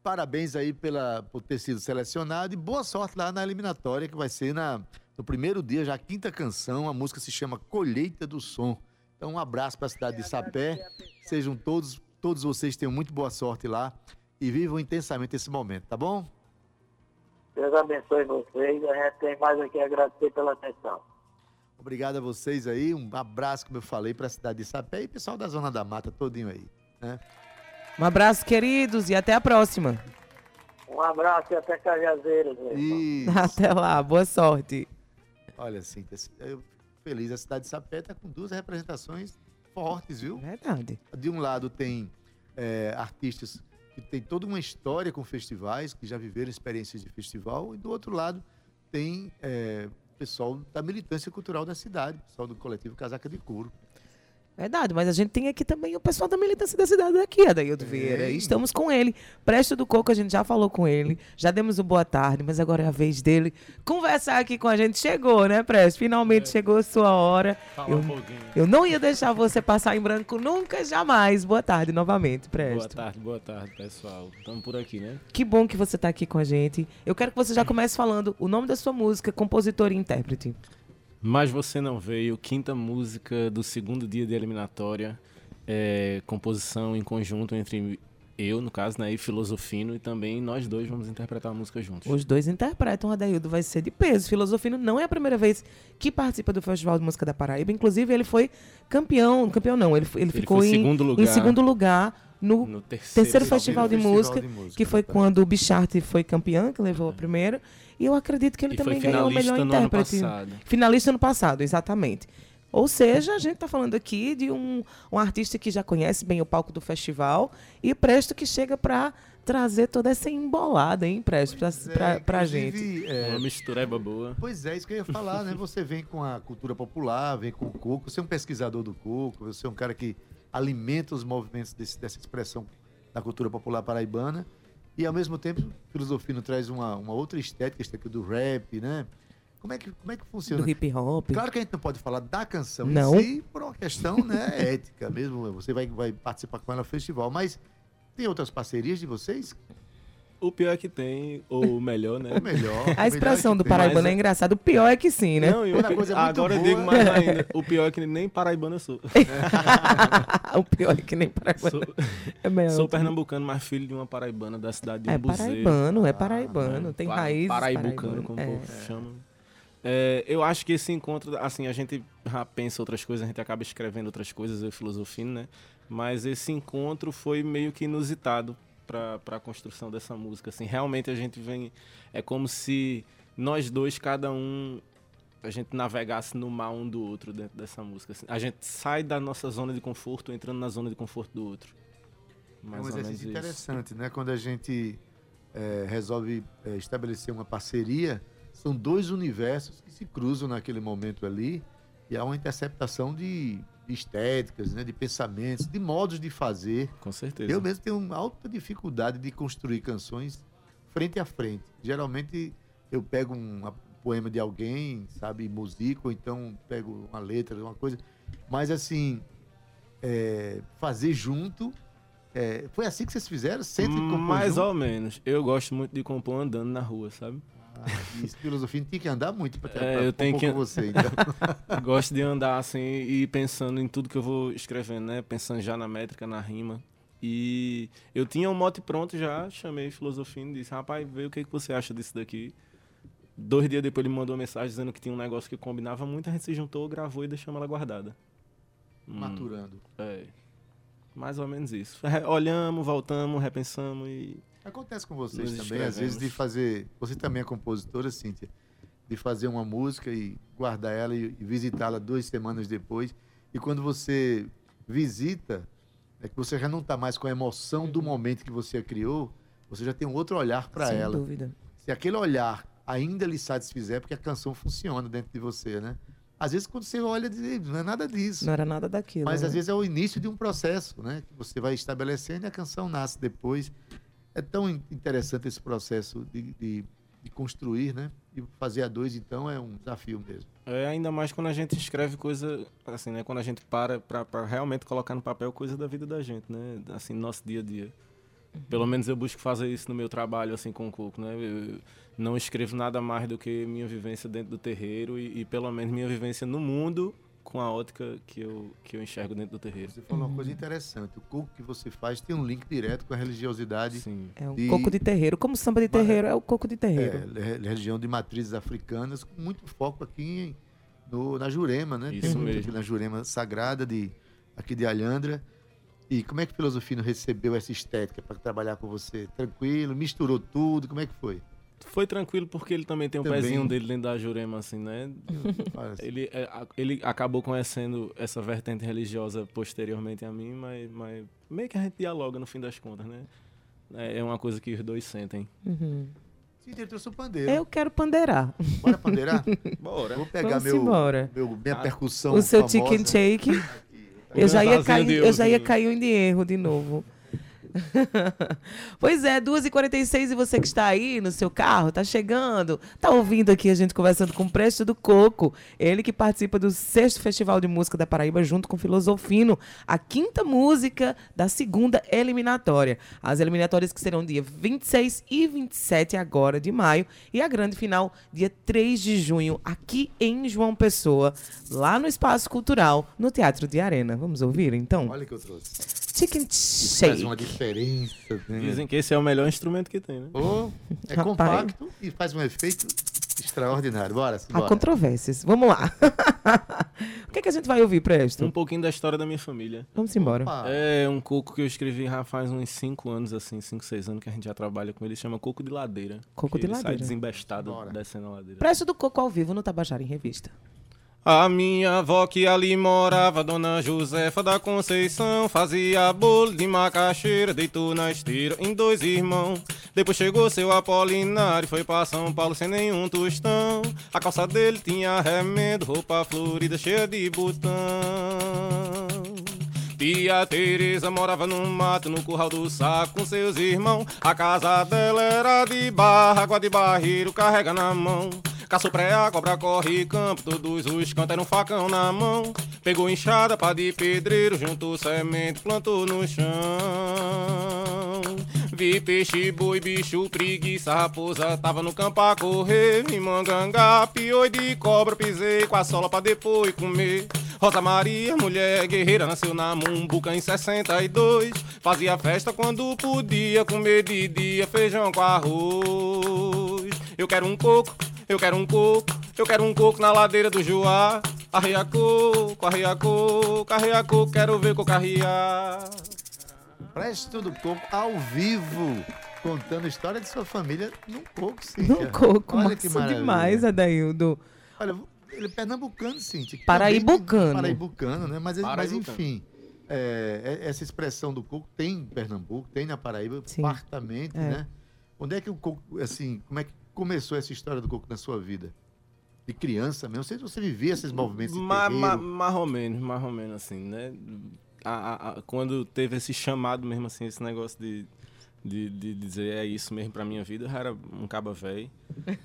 parabéns aí pela, por ter sido selecionado e boa sorte lá na eliminatória, que vai ser na, no primeiro dia, já a quinta canção. A música se chama Colheita do Som. Então, um abraço para a cidade de Sapé. Sejam todos, todos vocês tenham muito boa sorte lá e vivam intensamente esse momento, tá bom? Deus abençoe vocês. A gente tem mais aqui a agradecer pela atenção. Obrigado a vocês aí. Um abraço, como eu falei, para a cidade de Sapé e pessoal da Zona da Mata todinho aí. Né? Um abraço, queridos, e até a próxima. Um abraço e até Cajazeiras. Até lá, boa sorte. Olha, Cíntia, eu fico feliz. A cidade de Sapé está com duas representações fortes, viu? Verdade. De um lado tem é, artistas que têm toda uma história com festivais, que já viveram experiências de festival, e do outro lado tem é, pessoal da militância cultural da cidade, pessoal do coletivo Casaca de Couro. Verdade, mas a gente tem aqui também o pessoal da militância da cidade aqui, Adaildo Vieira. E estamos com ele. Presto do Coco, a gente já falou com ele, já demos o boa tarde, mas agora é a vez dele conversar aqui com a gente. Chegou, né, Presto? Finalmente chegou a sua hora. Fala Eu, um pouquinho. eu não ia deixar você passar em branco nunca, jamais. Boa tarde novamente, Boa Presto. tarde, boa tarde, pessoal. Estamos por aqui, né? Que bom que você está aqui com a gente. Eu quero que você já comece falando o nome da sua música, compositor e intérprete. Mas Você Não Veio, quinta música do segundo dia de eliminatória. É, composição em conjunto entre eu, no caso, né, e Filosofino, e também nós dois vamos interpretar a música juntos. Os dois interpretam, Adaildo vai ser de peso. Filosofino não é a primeira vez que participa do Festival de Música da Paraíba. Inclusive, ele foi campeão. Campeão não, ele, ele, ficou foi em, segundo em lugar segundo lugar no, no terceiro, terceiro festival, de, Festival música, de Música que foi quando o Bichart foi campeão, que levou a primeira. E eu acredito que ele E também ganhou o melhor finalista no ano intérprete. passado. Finalista no passado, exatamente. Ou seja, a gente está falando aqui de um, um artista que já conhece bem o palco do festival e Presto que chega para trazer toda essa embolada, hein, Presto, pra, Pois é, pra gente. é, Uma mistureba boa. Pois é, isso que eu ia falar, né? Você vem com a cultura popular, vem com o coco, você é um pesquisador do coco, você é um cara que alimenta os movimentos desse- dessa expressão da cultura popular paraibana. E ao mesmo tempo, filosofia nos traz uma, uma outra estética, estética do rap, né? Como é que, como é que funciona? Do hip hop. Claro que a gente não pode falar da canção Não. em si, por uma questão né, ética mesmo. Você vai, vai participar com ela no festival. Mas tem outras parcerias de vocês? O pior é que tem, ou melhor, né? O melhor. A expressão do tem. paraibano é é- engraçada. O pior é que sim, né? Não, e o Quando a pi- coisa é muito agora eu boa. digo mais ainda. O pior é que nem paraibano eu sou. o pior é que nem paraibano. Sou, É melhor. sou pernambucano, mas filho de uma paraibana da cidade de É Umbuzeiro. paraibano, é paraibano. Tem Pa- raízes. Paraibucano, paraibano. como É. o povo chama. É, eu acho que esse encontro, assim, a gente já pensa outras coisas, a gente acaba escrevendo outras coisas, eu filosofino, né? Mas esse encontro foi meio que inusitado para a construção dessa música. Assim, realmente a gente vem. É como se nós dois, cada um, a gente navegasse no mar um do outro dentro dessa música. assim. A gente sai da nossa zona de conforto entrando na zona de conforto do outro. É Mais um ou menos exercício isso. interessante, né? Quando a gente é, resolve é, estabelecer uma parceria, são dois universos que se cruzam naquele momento ali e há uma interceptação de estéticas, né? de pensamentos, de modos de fazer. Com certeza. Eu mesmo tenho uma alta dificuldade de construir canções frente a frente. Geralmente eu pego um poema de alguém, sabe, musico, ou então pego uma letra, uma coisa. Mas assim, é, fazer junto. é, foi assim que vocês fizeram? Sempre compor Mais ou menos. Eu gosto muito de compor andando na rua, sabe? Ah, isso, filosofia tinha que andar muito para É, eu tenho que com você. Então. gosto de andar assim e pensando em tudo que eu vou escrevendo, né? Pensando já na métrica, na rima. E eu tinha um mote pronto já, chamei filosofia e disse, rapaz, vê o que, que você acha disso daqui. Dois dias depois ele me mandou uma mensagem dizendo que tinha um negócio que combinava muito, a gente se juntou, gravou e deixamos ela guardada. Hum, Maturando. É. Mais ou menos isso. Olhamos, voltamos, repensamos e. Acontece com vocês Nos também, às vezes, de fazer. Você também é compositora, Cíntia, de fazer uma música e guardar ela e, visitá-la duas semanas depois. E quando você visita, é que você já não está mais com a emoção do momento que você a criou, você já tem um outro olhar para Sem ela. dúvida. Se aquele olhar ainda lhe satisfizer, é porque a canção funciona dentro de você, né? Às vezes, quando você olha, diz, não é nada disso. Não era nada daquilo. Mas né? às vezes é o início de um processo, né? Que você vai estabelecendo e a canção nasce depois. É tão in- interessante esse processo de, de, de construir, né? E fazer a dois, então, é um desafio mesmo. É ainda mais quando a gente escreve coisa, assim, né? Quando a gente para pra realmente colocar no papel coisa da vida da gente, né? Assim, nosso dia a dia. Pelo menos eu busco fazer isso no meu trabalho, assim, com o Coco, né? Eu não escrevo nada mais do que minha vivência dentro do terreiro e, e pelo menos minha vivência no mundo com a ótica que eu, que eu enxergo dentro do terreiro. Você falou uma coisa interessante. O coco que você faz tem um link direto com a religiosidade. Sim. É o de- coco de terreiro. Como samba de terreiro, é o coco de É, terreiro. le- religião de matrizes africanas, com muito foco aqui em- no, na Jurema, né? Isso Tem muito mesmo. aqui na Jurema Sagrada, de, aqui de Alhandra. E como é que o Filosofino recebeu essa estética para trabalhar com você? Tranquilo? Misturou tudo? Como é que foi? Foi tranquilo porque ele também tem um Também. pezinho dele dentro da Jurema, assim, né? Ele, é, ele acabou conhecendo essa vertente religiosa posteriormente a mim, mas, mas meio que a gente dialoga no fim das contas, né? É é uma coisa que os dois sentem. Uhum. Sim, ele trouxe o pandeiro. Eu quero pandeirar. Bora pandeirar? Bora. Vou pegar Vamos meu, embora. meu- minha Ah, percussão o seu famosa. chicken shake. Eu já, ia cair, eu já ia cair de erro de novo. pois é, 2h46 e você que está aí no seu carro, tá chegando, tá ouvindo aqui a gente conversando com o Presto do Coco, ele que participa do sexto Festival de Música da Paraíba junto com Filosofino, a quinta música da segunda eliminatória. As eliminatórias que serão dia 26 e 27 agora de maio e a grande final dia 3 de junho aqui em João Pessoa, lá no Espaço Cultural, no Teatro de Arena. Vamos ouvir então? Olha que eu trouxe. Chicken Faz Shake. uma diferença. Né? Dizem que esse é o melhor instrumento que tem, né? Oh, é Rapaz. compacto e faz um efeito extraordinário. Bora, Há simbora. controvérsias. Vamos lá. o que, é que a gente vai ouvir, Presto? Um pouquinho da história da minha família. Vamos embora. Opa. É um coco que eu escrevi já faz uns 5 anos, assim, 5, 6 anos que a gente já trabalha com ele. Chama Coco de Ladeira. Coco de ele Sai Ladeira. desembestado Bora. descendo a ladeira. Presto do Coco ao vivo no Tabajara em Revista. A minha avó que ali morava, Dona Josefa da Conceição, fazia bolo de macaxeira, deitou na esteira em dois irmãos. Depois chegou seu Apolinário, foi pra São Paulo sem nenhum tostão. A calça dele tinha remendo, roupa florida cheia de botão. Tia Teresa morava no mato, no curral do saco com seus irmãos. A casa dela era de barra, água de barreiro, carrega na mão. Caçou pré, cobra, corre campo, todos os cantos eram facão na mão. Pegou enxada, pá de pedreiro, juntou semente, plantou no chão. Vi peixe, boi, bicho, preguiça, raposa, tava no campo a correr. Vi mangangá, pioi de cobra, pisei com a sola pra depois comer. Rosa Maria, mulher guerreira, nasceu na Mumbuca em 62. Fazia festa quando podia comer de dia feijão com arroz. Eu quero um coco, eu quero um coco, eu quero um coco na ladeira do Juá. Arreia coco, arreia coco, arreia coco, quero ver coco arriar. Presto do Coco ao vivo, contando a história de sua família num coco, sim. No coco, Olha que massa maravilha. demais, Adaildo. Olha, ele é pernambucano, Cíntia. que Paraibucano. tem- Paraibucano, né? Mas, mas Paraibutano. enfim, é, é- essa expressão do coco tem em Pernambuco, tem na Paraíba, fartamente, É. né? Onde é que o coco, assim, como é que começou essa história do coco na sua vida? De criança mesmo? Não sei se você vivia esses movimentos de Ma, ma, terreiro. mais ou menos, mais ou menos assim, né? A- a- a- quando teve esse chamado mesmo assim, esse negócio de, de, de dizer é isso mesmo pra minha vida, eu já era um caba velho.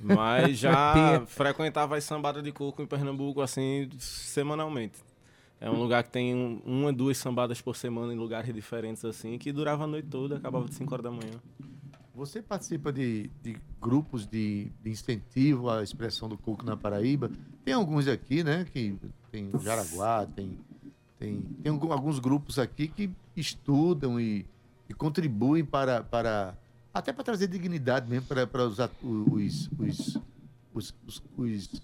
Mas já frequentava as sambadas de coco em Pernambuco, assim, semanalmente. É um lugar que tem um- uma, duas sambadas por semana em lugares diferentes, assim, que durava a noite toda, acabava de 5 horas da manhã. Você participa de, de grupos de, de incentivo à expressão do coco na Paraíba? Tem alguns aqui, né? Que tem o Jaraguá, tem, tem, tem alguns grupos aqui que estudam e, e contribuem para, para até para trazer dignidade mesmo para, para os, os, os, os, os-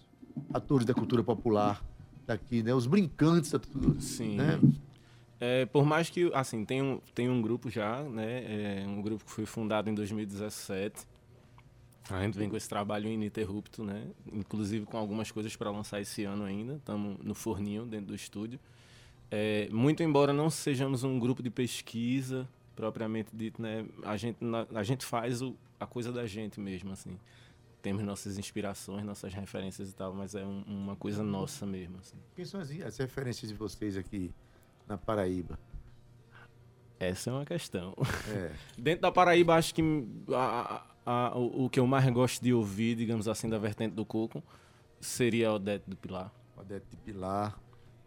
atores da cultura popular daqui, né? Os brincantes, Sim. né? É, por mais que, assim, tem um, tem um grupo já, né? É, um grupo que foi fundado em 2017. A gente vem com esse trabalho ininterrupto, né? Inclusive com algumas coisas para lançar esse ano ainda. Estamos no forninho, dentro do estúdio. É, muito embora não sejamos um grupo de pesquisa propriamente dito, né? A gente, a gente faz o, a coisa da gente mesmo, assim. Temos nossas inspirações, nossas referências e tal, mas é um- uma coisa nossa mesmo, assim. Quem são as, as referências de vocês aqui na Paraíba? Essa é uma questão. É. Dentro da Paraíba, acho que a- a- o, o que eu mais gosto de ouvir, digamos assim, da vertente do coco, seria Odete do Pilar. Odete de Pilar,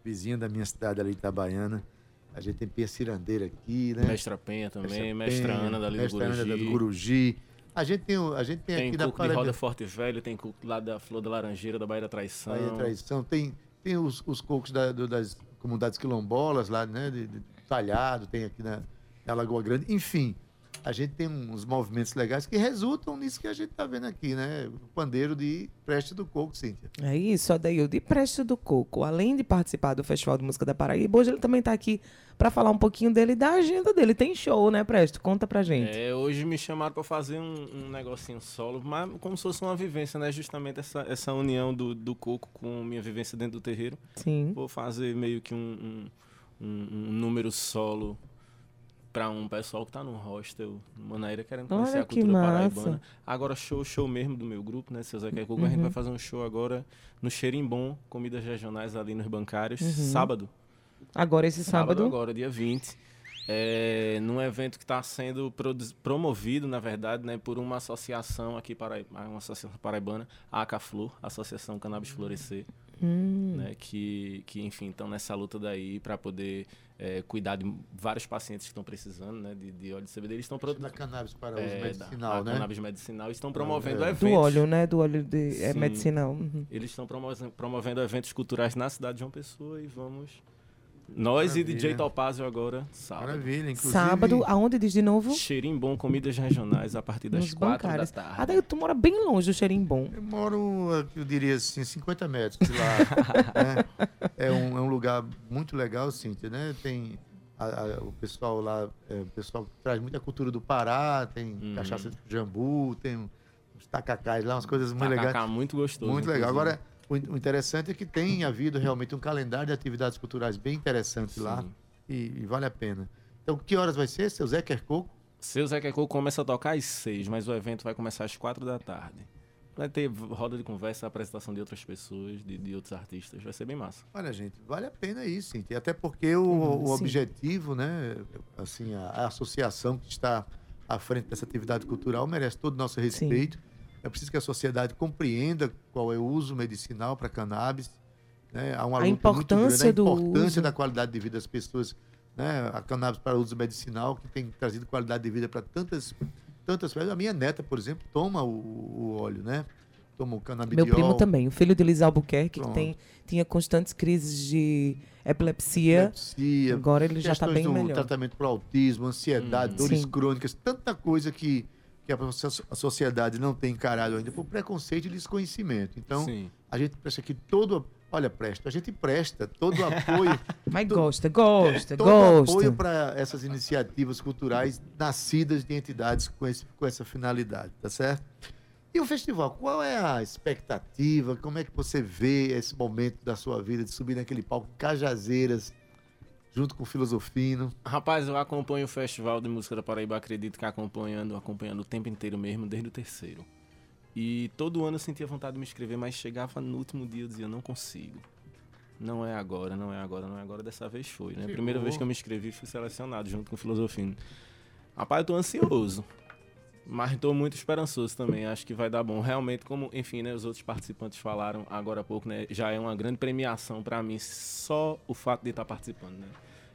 vizinha da minha cidade ali, Itabaiana. A gente tem Pia Cirandeira aqui, né? Mestra Penha também, Mestra Ana dali do Mestra Ana do Guruji. A gente tem, a gente tem, Tem aqui da coco de Paraíba, Roda Forte Velho, tem coco lá da Flor da Laranjeira, da Baía da Traição. Bahia Traição, tem, tem os, os cocos da- do- das comunidades quilombolas lá, né? De, de Talhado, tem aqui na, na Lagoa Grande. Enfim, a gente tem uns movimentos legais que resultam nisso que a gente está vendo aqui, né? O pandeiro de Preste do Coco, Cíntia. É isso, Adaildo. E Presto do Coco, além de participar do Festival de Música da Paraíba, hoje ele também está aqui para falar um pouquinho dele e da agenda dele. Tem show, né, Presto? Conta pra gente. É, hoje me chamaram para fazer um, um negocinho solo, mas como se fosse uma vivência, né? Justamente essa, essa união do, do coco com minha vivência dentro do terreiro. Sim. Vou fazer meio que um, um, um- um número solo para um pessoal que tá no hostel, Manaíra, querendo conhecer Olha a cultura paraibana. Agora, show, show mesmo do meu grupo, né? Seu Zé Coco, a gente Uhum. vai fazer um show agora no Xerimbom, comidas regionais ali nos bancários, Uhum. sábado. Agora esse sábado. agora, dia 20. É, num evento que está sendo promovido, na verdade, né, por uma associação aqui para uma associação paraibana, a Acaflor, Associação Cannabis Florescer, Hum. né, que, que enfim estão nessa luta daí para poder é, cuidar de vários pacientes que estão precisando, né, de, de óleo de CBD. Eles estão Da produzindo cannabis para uso medicinal, né? Cannabis medicinal, estão promovendo é. eventos. Do óleo, né? Do óleo de, é Sim. medicinal. Uhum. Eles estão promovendo, promovendo eventos culturais na cidade de João Pessoa e vamos. Nós e Maravilha. DJ Topazio agora, sábado. Maravilha, inclusive. Sábado, aonde diz de novo? Cheirinho comidas regionais a partir das Nos quatro da bancários. tarde. Adaildo, tu mora bem longe do Xerimbom. Eu moro, eu diria assim, 50 metros de lá. né? é, um, é um lugar muito legal, Cíntia, né? Tem a- a- o pessoal lá, é, o pessoal que traz muita cultura do Pará, tem Uhum. cachaça de jambu, tem uns tacacás lá, umas coisas muito Tacacá legais. muito gostoso, Muito legal. inclusive. Agora, o in- o interessante é que tem havido realmente um calendário de atividades culturais bem interessante lá Sim. e, e vale a pena. Então, que horas vai ser, seu Zé Quercoco? Seu Zé Quecô começa a tocar às seis, mas o evento vai começar às quatro da tarde. Vai ter roda de conversa, apresentação de outras pessoas, de, de outros artistas. Vai ser bem massa. Olha, gente, vale a pena isso, Cíntia. Até porque o, Uhum, o sim. objetivo, né, assim, a, a associação que está à frente dessa atividade cultural merece todo o nosso respeito. É preciso que a sociedade compreenda qual é o uso medicinal para cannabis. Né? Há uma A importância grande, a importância da qualidade de vida das pessoas né? A cannabis para uso medicinal, que tem trazido qualidade de vida para tantas, tantas pessoas. A minha neta, por exemplo, toma o, o óleo, né? Toma o canabidiol. Meu primo também, o filho de Liz Albuquerque, que Pronto. tem, tinha constantes crises de epilepsia. Epilepsia, Agora ele já está questões bem do melhor. tratamento para autismo, ansiedade, Hum. dores Sim. crônicas, tanta coisa que, que a, so- a sociedade não tem encarado ainda por preconceito e desconhecimento. Então, Sim. a gente presta aqui todo. Olha, presta, a gente presta todo o apoio. Mas gosta, gosta, todo o gosta. apoio para essas iniciativas culturais nascidas de entidades com, esse- com essa finalidade, tá certo? E o festival, qual é a expectativa? Como é que você vê esse momento da sua vida de subir naquele palco Cajazeiras, junto com o Filosofino? Rapaz, eu acompanho o Festival de Música da Paraíba, acredito que acompanhando, acompanhando o tempo inteiro mesmo, desde o terceiro. E todo ano eu sentia vontade de me inscrever, mas chegava no último dia eu dizia, não consigo. Não é agora, não é agora, não é agora. Dessa vez foi, né? Chegou. Primeira vez que eu me inscrevi, fui selecionado junto com o Filosofino. Rapaz, eu tô ansioso. Mas tô muito esperançoso também, acho que vai dar bom. Realmente, como, enfim, né, os outros participantes falaram agora há pouco, né, já é uma grande premiação para mim só o fato de estar participando, né?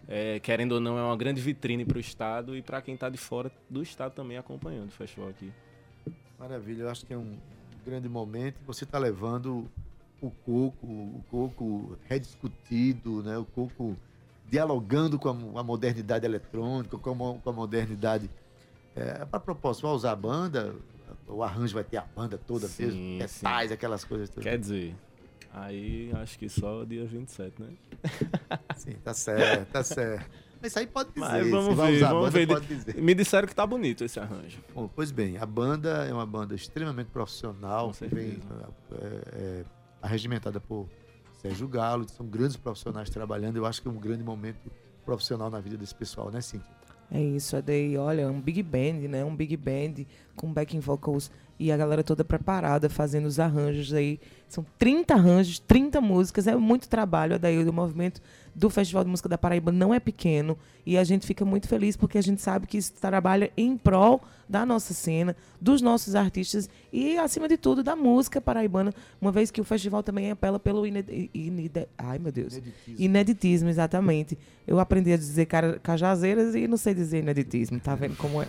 É, querendo ou não, é uma grande vitrine para o estado e para quem está de fora do estado também acompanhando o festival aqui. Maravilha, eu acho que é um grande momento. Você está levando o coco, o coco rediscutido, né? o coco dialogando com a, a modernidade eletrônica, com a, com a modernidade. É, para propósito, vai usar a banda, o arranjo vai ter a banda toda Sim, mesmo, sim. metais, aquelas coisas todas. Quer dizer, aí acho que só dia 27, né? Sim, tá certo, tá certo. Mas isso aí pode dizer. Mas vamos ver, vamos banda, ver. pode dizer. Me disseram que tá bonito esse arranjo. Bom, pois bem, a banda é uma banda extremamente profissional, Com que vem é, é, arregimentada por Sérgio Galo, são grandes profissionais trabalhando. Eu acho que é um grande momento profissional na vida desse pessoal, né, Cíntia? É isso, é daí, olha, um big band, né? Um big band com backing vocals e a galera toda preparada fazendo os arranjos aí. São 30 arranjos, 30 músicas, é muito trabalho. Daí o movimento do Festival de Música da Paraíba não é pequeno e a gente fica muito feliz porque a gente sabe que isso trabalha em prol da nossa cena, dos nossos artistas e, acima de tudo, da música paraibana, uma vez que o festival também apela pelo ined... ined- Ai, meu Deus. Ineditismo. Ineditismo, exatamente. Eu aprendi a dizer cajazeiras e não sei dizer ineditismo, tá vendo como é?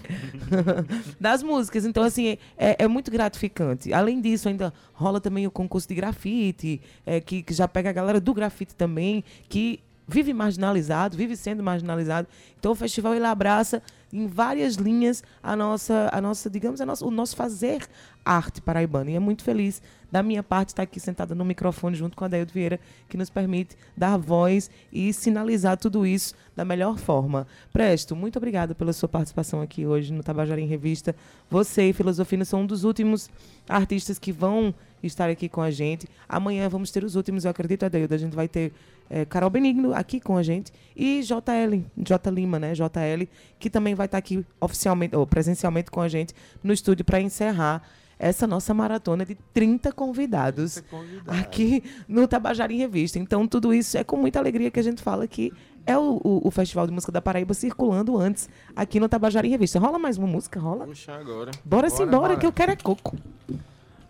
das músicas. Então, assim, é, é muito gratificante. Além disso, ainda rola também o concurso de grafite, é, que, que já pega a galera do grafite também, que vive marginalizado, vive sendo marginalizado. Então, o festival ele abraça em várias linhas a nossa, a nossa digamos, a nossa, o nosso fazer arte paraibana. E é muito feliz da minha parte estar aqui sentada no microfone junto com a Daildo Vieira, que nos permite dar voz e sinalizar tudo isso da melhor forma. Presto, muito obrigada pela sua participação aqui hoje no Tabajara em Revista. Você e Filosofina são um dos últimos artistas que vão estar aqui com a gente. Amanhã vamos ter os últimos, eu acredito, Adeildo. A gente vai ter eh, Carol Benigno aqui com a gente e JL, J Lima, né? JL, que também vai estar aqui oficialmente, ou presencialmente com a gente no estúdio para encerrar essa nossa maratona de 30 convidados aqui no Tabajara em Revista. Então, tudo isso é com muita alegria que a gente fala que é o, o- o Festival de Música da Paraíba circulando antes aqui no Tabajara em Revista. Rola mais uma música? Rola? Puxa agora. Bora, sim, bora, que eu quero é coco.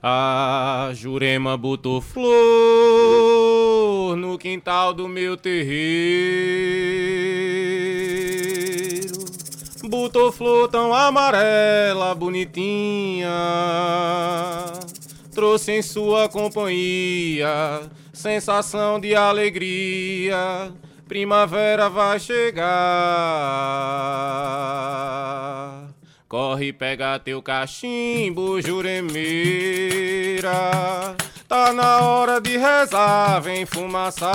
A Jurema botou flor no quintal do meu terreiro. Botou flor tão amarela, bonitinha. Trouxe em sua companhia sensação de alegria. Primavera vai chegar. Corre, pega teu cachimbo, juremeira. Tá na hora de rezar, vem fumaçar.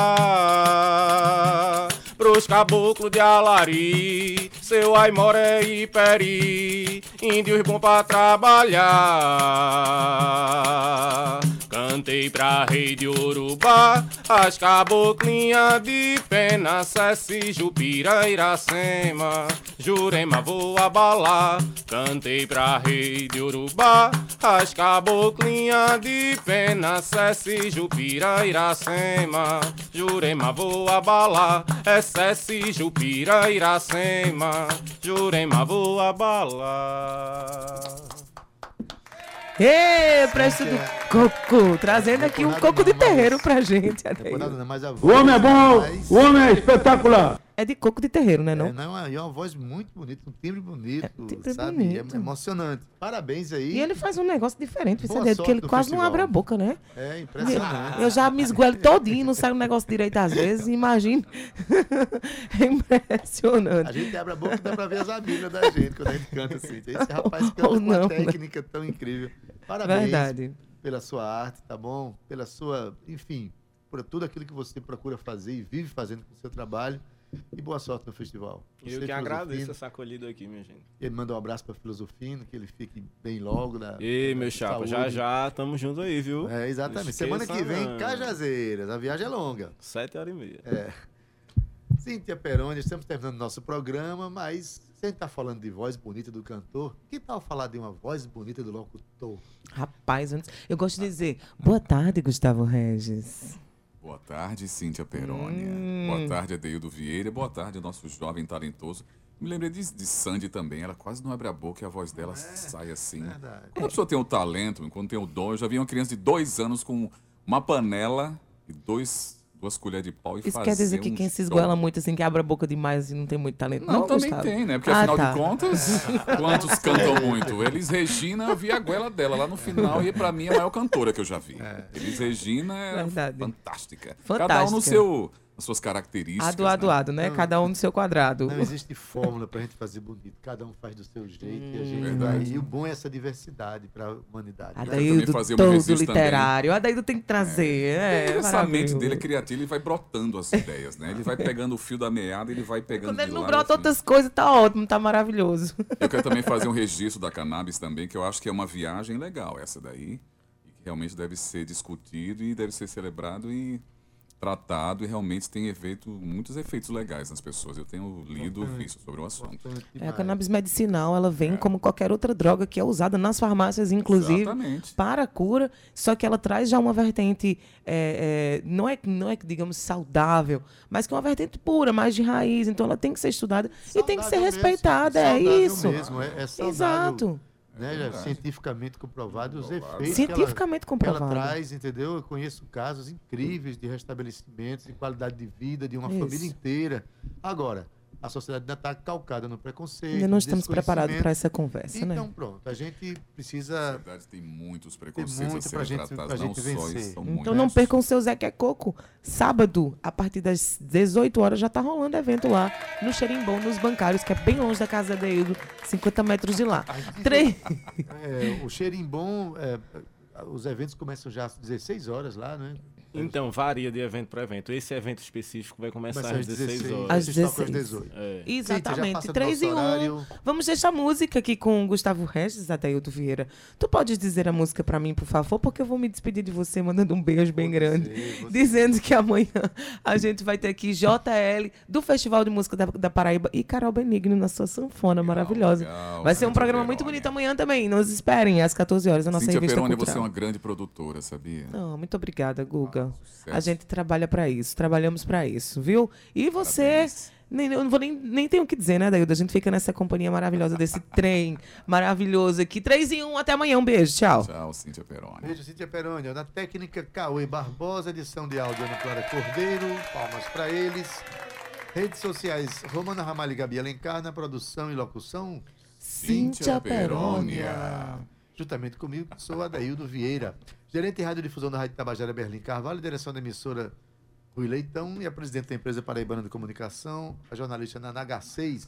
Pros caboclos de Alari, seu Aimoré e Peri, índios bom pra trabalhar. Cantei pra rei de Urubá, as caboclinhas de pena, Cessi, Jupira, Iracema, Jurema vou abalar. Cantei pra rei de Urubá, as caboclinhas de pena, Cessi, Jupira, Iracema, Jurema vou abalar. É Cessi, Jupira, Iracema, Jurema vou abalar. Ê, Presto do Coco, trazendo aqui um coco de terreiro pra gente. Não é por nada, não, mas a O homem é bom, o homem é espetacular. É de coco de terreiro, né? Não? É, não, é uma voz muito bonita, um timbre bonito, timbre sabe? bonito. É emocionante. Parabéns aí. E ele faz um negócio diferente, Boa você porque ele quase não festival. abre a boca, né? É impressionante. Eu já me esguelo todinho, não sai um negócio direito às vezes, imagina. É impressionante. A gente abre a boca e dá pra ver as abelhas da gente quando a gente canta assim. Esse rapaz canta com uma não, né? técnica tão incrível. Parabéns Verdade. pela sua arte, tá bom? Pela sua, enfim, por tudo aquilo que você procura fazer e vive fazendo com o seu trabalho. E boa sorte no festival. Eu Você, que agradeço essa acolhida aqui, minha gente. Ele manda um abraço pra Filosofino, que ele fique bem logo. Na, E na meu chapa, já saúde. já tamo junto aí, viu? É, exatamente. Semana que vem, não. Cajazeiras. A viagem é longa. Sete horas e meia. É. Cíntia Peroni, estamos terminando nosso programa, mas se a gente tá falando de voz bonita do cantor, que tal falar de uma voz bonita do locutor? Rapaz, antes- eu gosto de dizer, boa tarde, Gustavo Regis. Boa tarde, Cíntia Perônia. Hum. Boa tarde, Adeildo Vieira. Boa tarde, nosso jovem talentoso. Me lembrei de, de Sandy também. Ela quase não abre a boca e a voz dela sai assim. Quando a pessoa tem o talento, quando tem o dom, eu já vi uma criança de dois anos com uma panela e dois, duas colheres de pau e Isso fazer quer dizer que um quem se show. esguela muito, assim, que abre a boca demais e não tem muito talento. Não, também Gustavo? tem, né? Porque Ah, afinal tá. de contas, quantos cantam muito? Elis Regina, eu vi a goela dela lá no final e pra mim é a maior cantora que eu já vi. Elis Regina é Verdade. fantástica. Cada um Fantástica. no seu, nas suas características. Ado, ado, ado, né? Não. Cada um no seu quadrado. Não existe fórmula pra gente fazer bonito. Cada um faz do seu jeito e a gente vai. Verdade. E o bom é essa diversidade pra humanidade. né? Adaildo, fazer um todo registro também. literário. Adaildo tem que trazer. É, Essa mente dele é criativa, ele vai brotando as ideias, né? Ele vai pegando o fio da meada, ele vai pegando Quando ele não lá, brota assim. outras coisas, tá ótimo, tá maravilhoso. Eu quero também fazer um registro da cannabis também, que eu acho que é uma viagem legal essa daí, e que realmente deve ser discutido e deve ser celebrado e tratado, e realmente tem efeito, muitos efeitos legais nas pessoas. Eu tenho lido, visto sobre o assunto. É, a cannabis medicinal, ela vem como qualquer outra droga que é usada nas farmácias, inclusive, Exatamente. para a cura, só que ela traz já uma vertente, é, é, não, é, não é, digamos, saudável, mas que é uma vertente pura, mais de raiz, então ela tem que ser estudada e tem que ser Saudável respeitada, é mesmo, isso. saudável mesmo, é- é saudável. Exato. Né, cientificamente comprovado os efeitos. Cientificamente que ela, que ela traz, entendeu? Eu conheço casos incríveis de restabelecimentos, de qualidade de vida de uma Isso. família inteira. Agora, a sociedade ainda está calcada no preconceito. Ainda não estamos preparados para essa conversa, né? Então, pronto, a gente A precisa. sociedade tem muitos preconceitos muito a serem gente, tratados, não gente só vencer. Então muitos. não percam seu Zé que é Coco. Sábado, a partir das 18 horas, já tá rolando evento lá no Xerimbom, nos bancários, que é bem longe da casa da Ildo, 50 metros de lá. Três. É, o cheirinho é, os eventos começam já às 16 horas lá, né? Então, varia de evento para evento. Esse evento específico vai começar Começa às 16 horas. Às vocês tocam às 16. 18. É. Exatamente, do 3 nosso em 1. horário. Vamos deixar música aqui com o Gustavo Regis, Adaildo Vieira. Tu podes dizer a música pra mim, por favor? Porque eu vou me despedir de você mandando um beijo bem grande. Dizendo que amanhã a gente vai ter aqui JL do Festival de Música da, da Paraíba e Carol Benigno na sua sanfona maravilhosa. legal, vai ser um programa muito bonito amanhã também. Nos esperem às 14 horas, a nossa Cíntia revista Peroni, você é cultural. uma grande produtora, sabia? Não, muito obrigada, Guga. Sucesso. a gente trabalha pra isso, trabalhamos pra isso, viu? E você, nem, eu não vou nem, nem tenho o que dizer, né, Daildo? A gente fica nessa companhia maravilhosa desse trem maravilhoso aqui. 3 em 1, até amanhã. Um beijo, tchau. Tchau, Cíntia Peroni. Beijo, Cíntia Peroni. Na técnica Cauê Barbosa, edição de áudio Ana Clara Cordeiro, palmas para eles. Redes sociais Romana Ramalho e Gabi Alencar, na produção e locução Cíntia Perônia. Juntamente comigo, sou Adaildo Vieira. Gerente de Radiodifusão da Rádio Tabajara Berlim Carvalho, direção da emissora Rui Leitão e a presidente da empresa Paraibana de Comunicação, a jornalista Naná H6.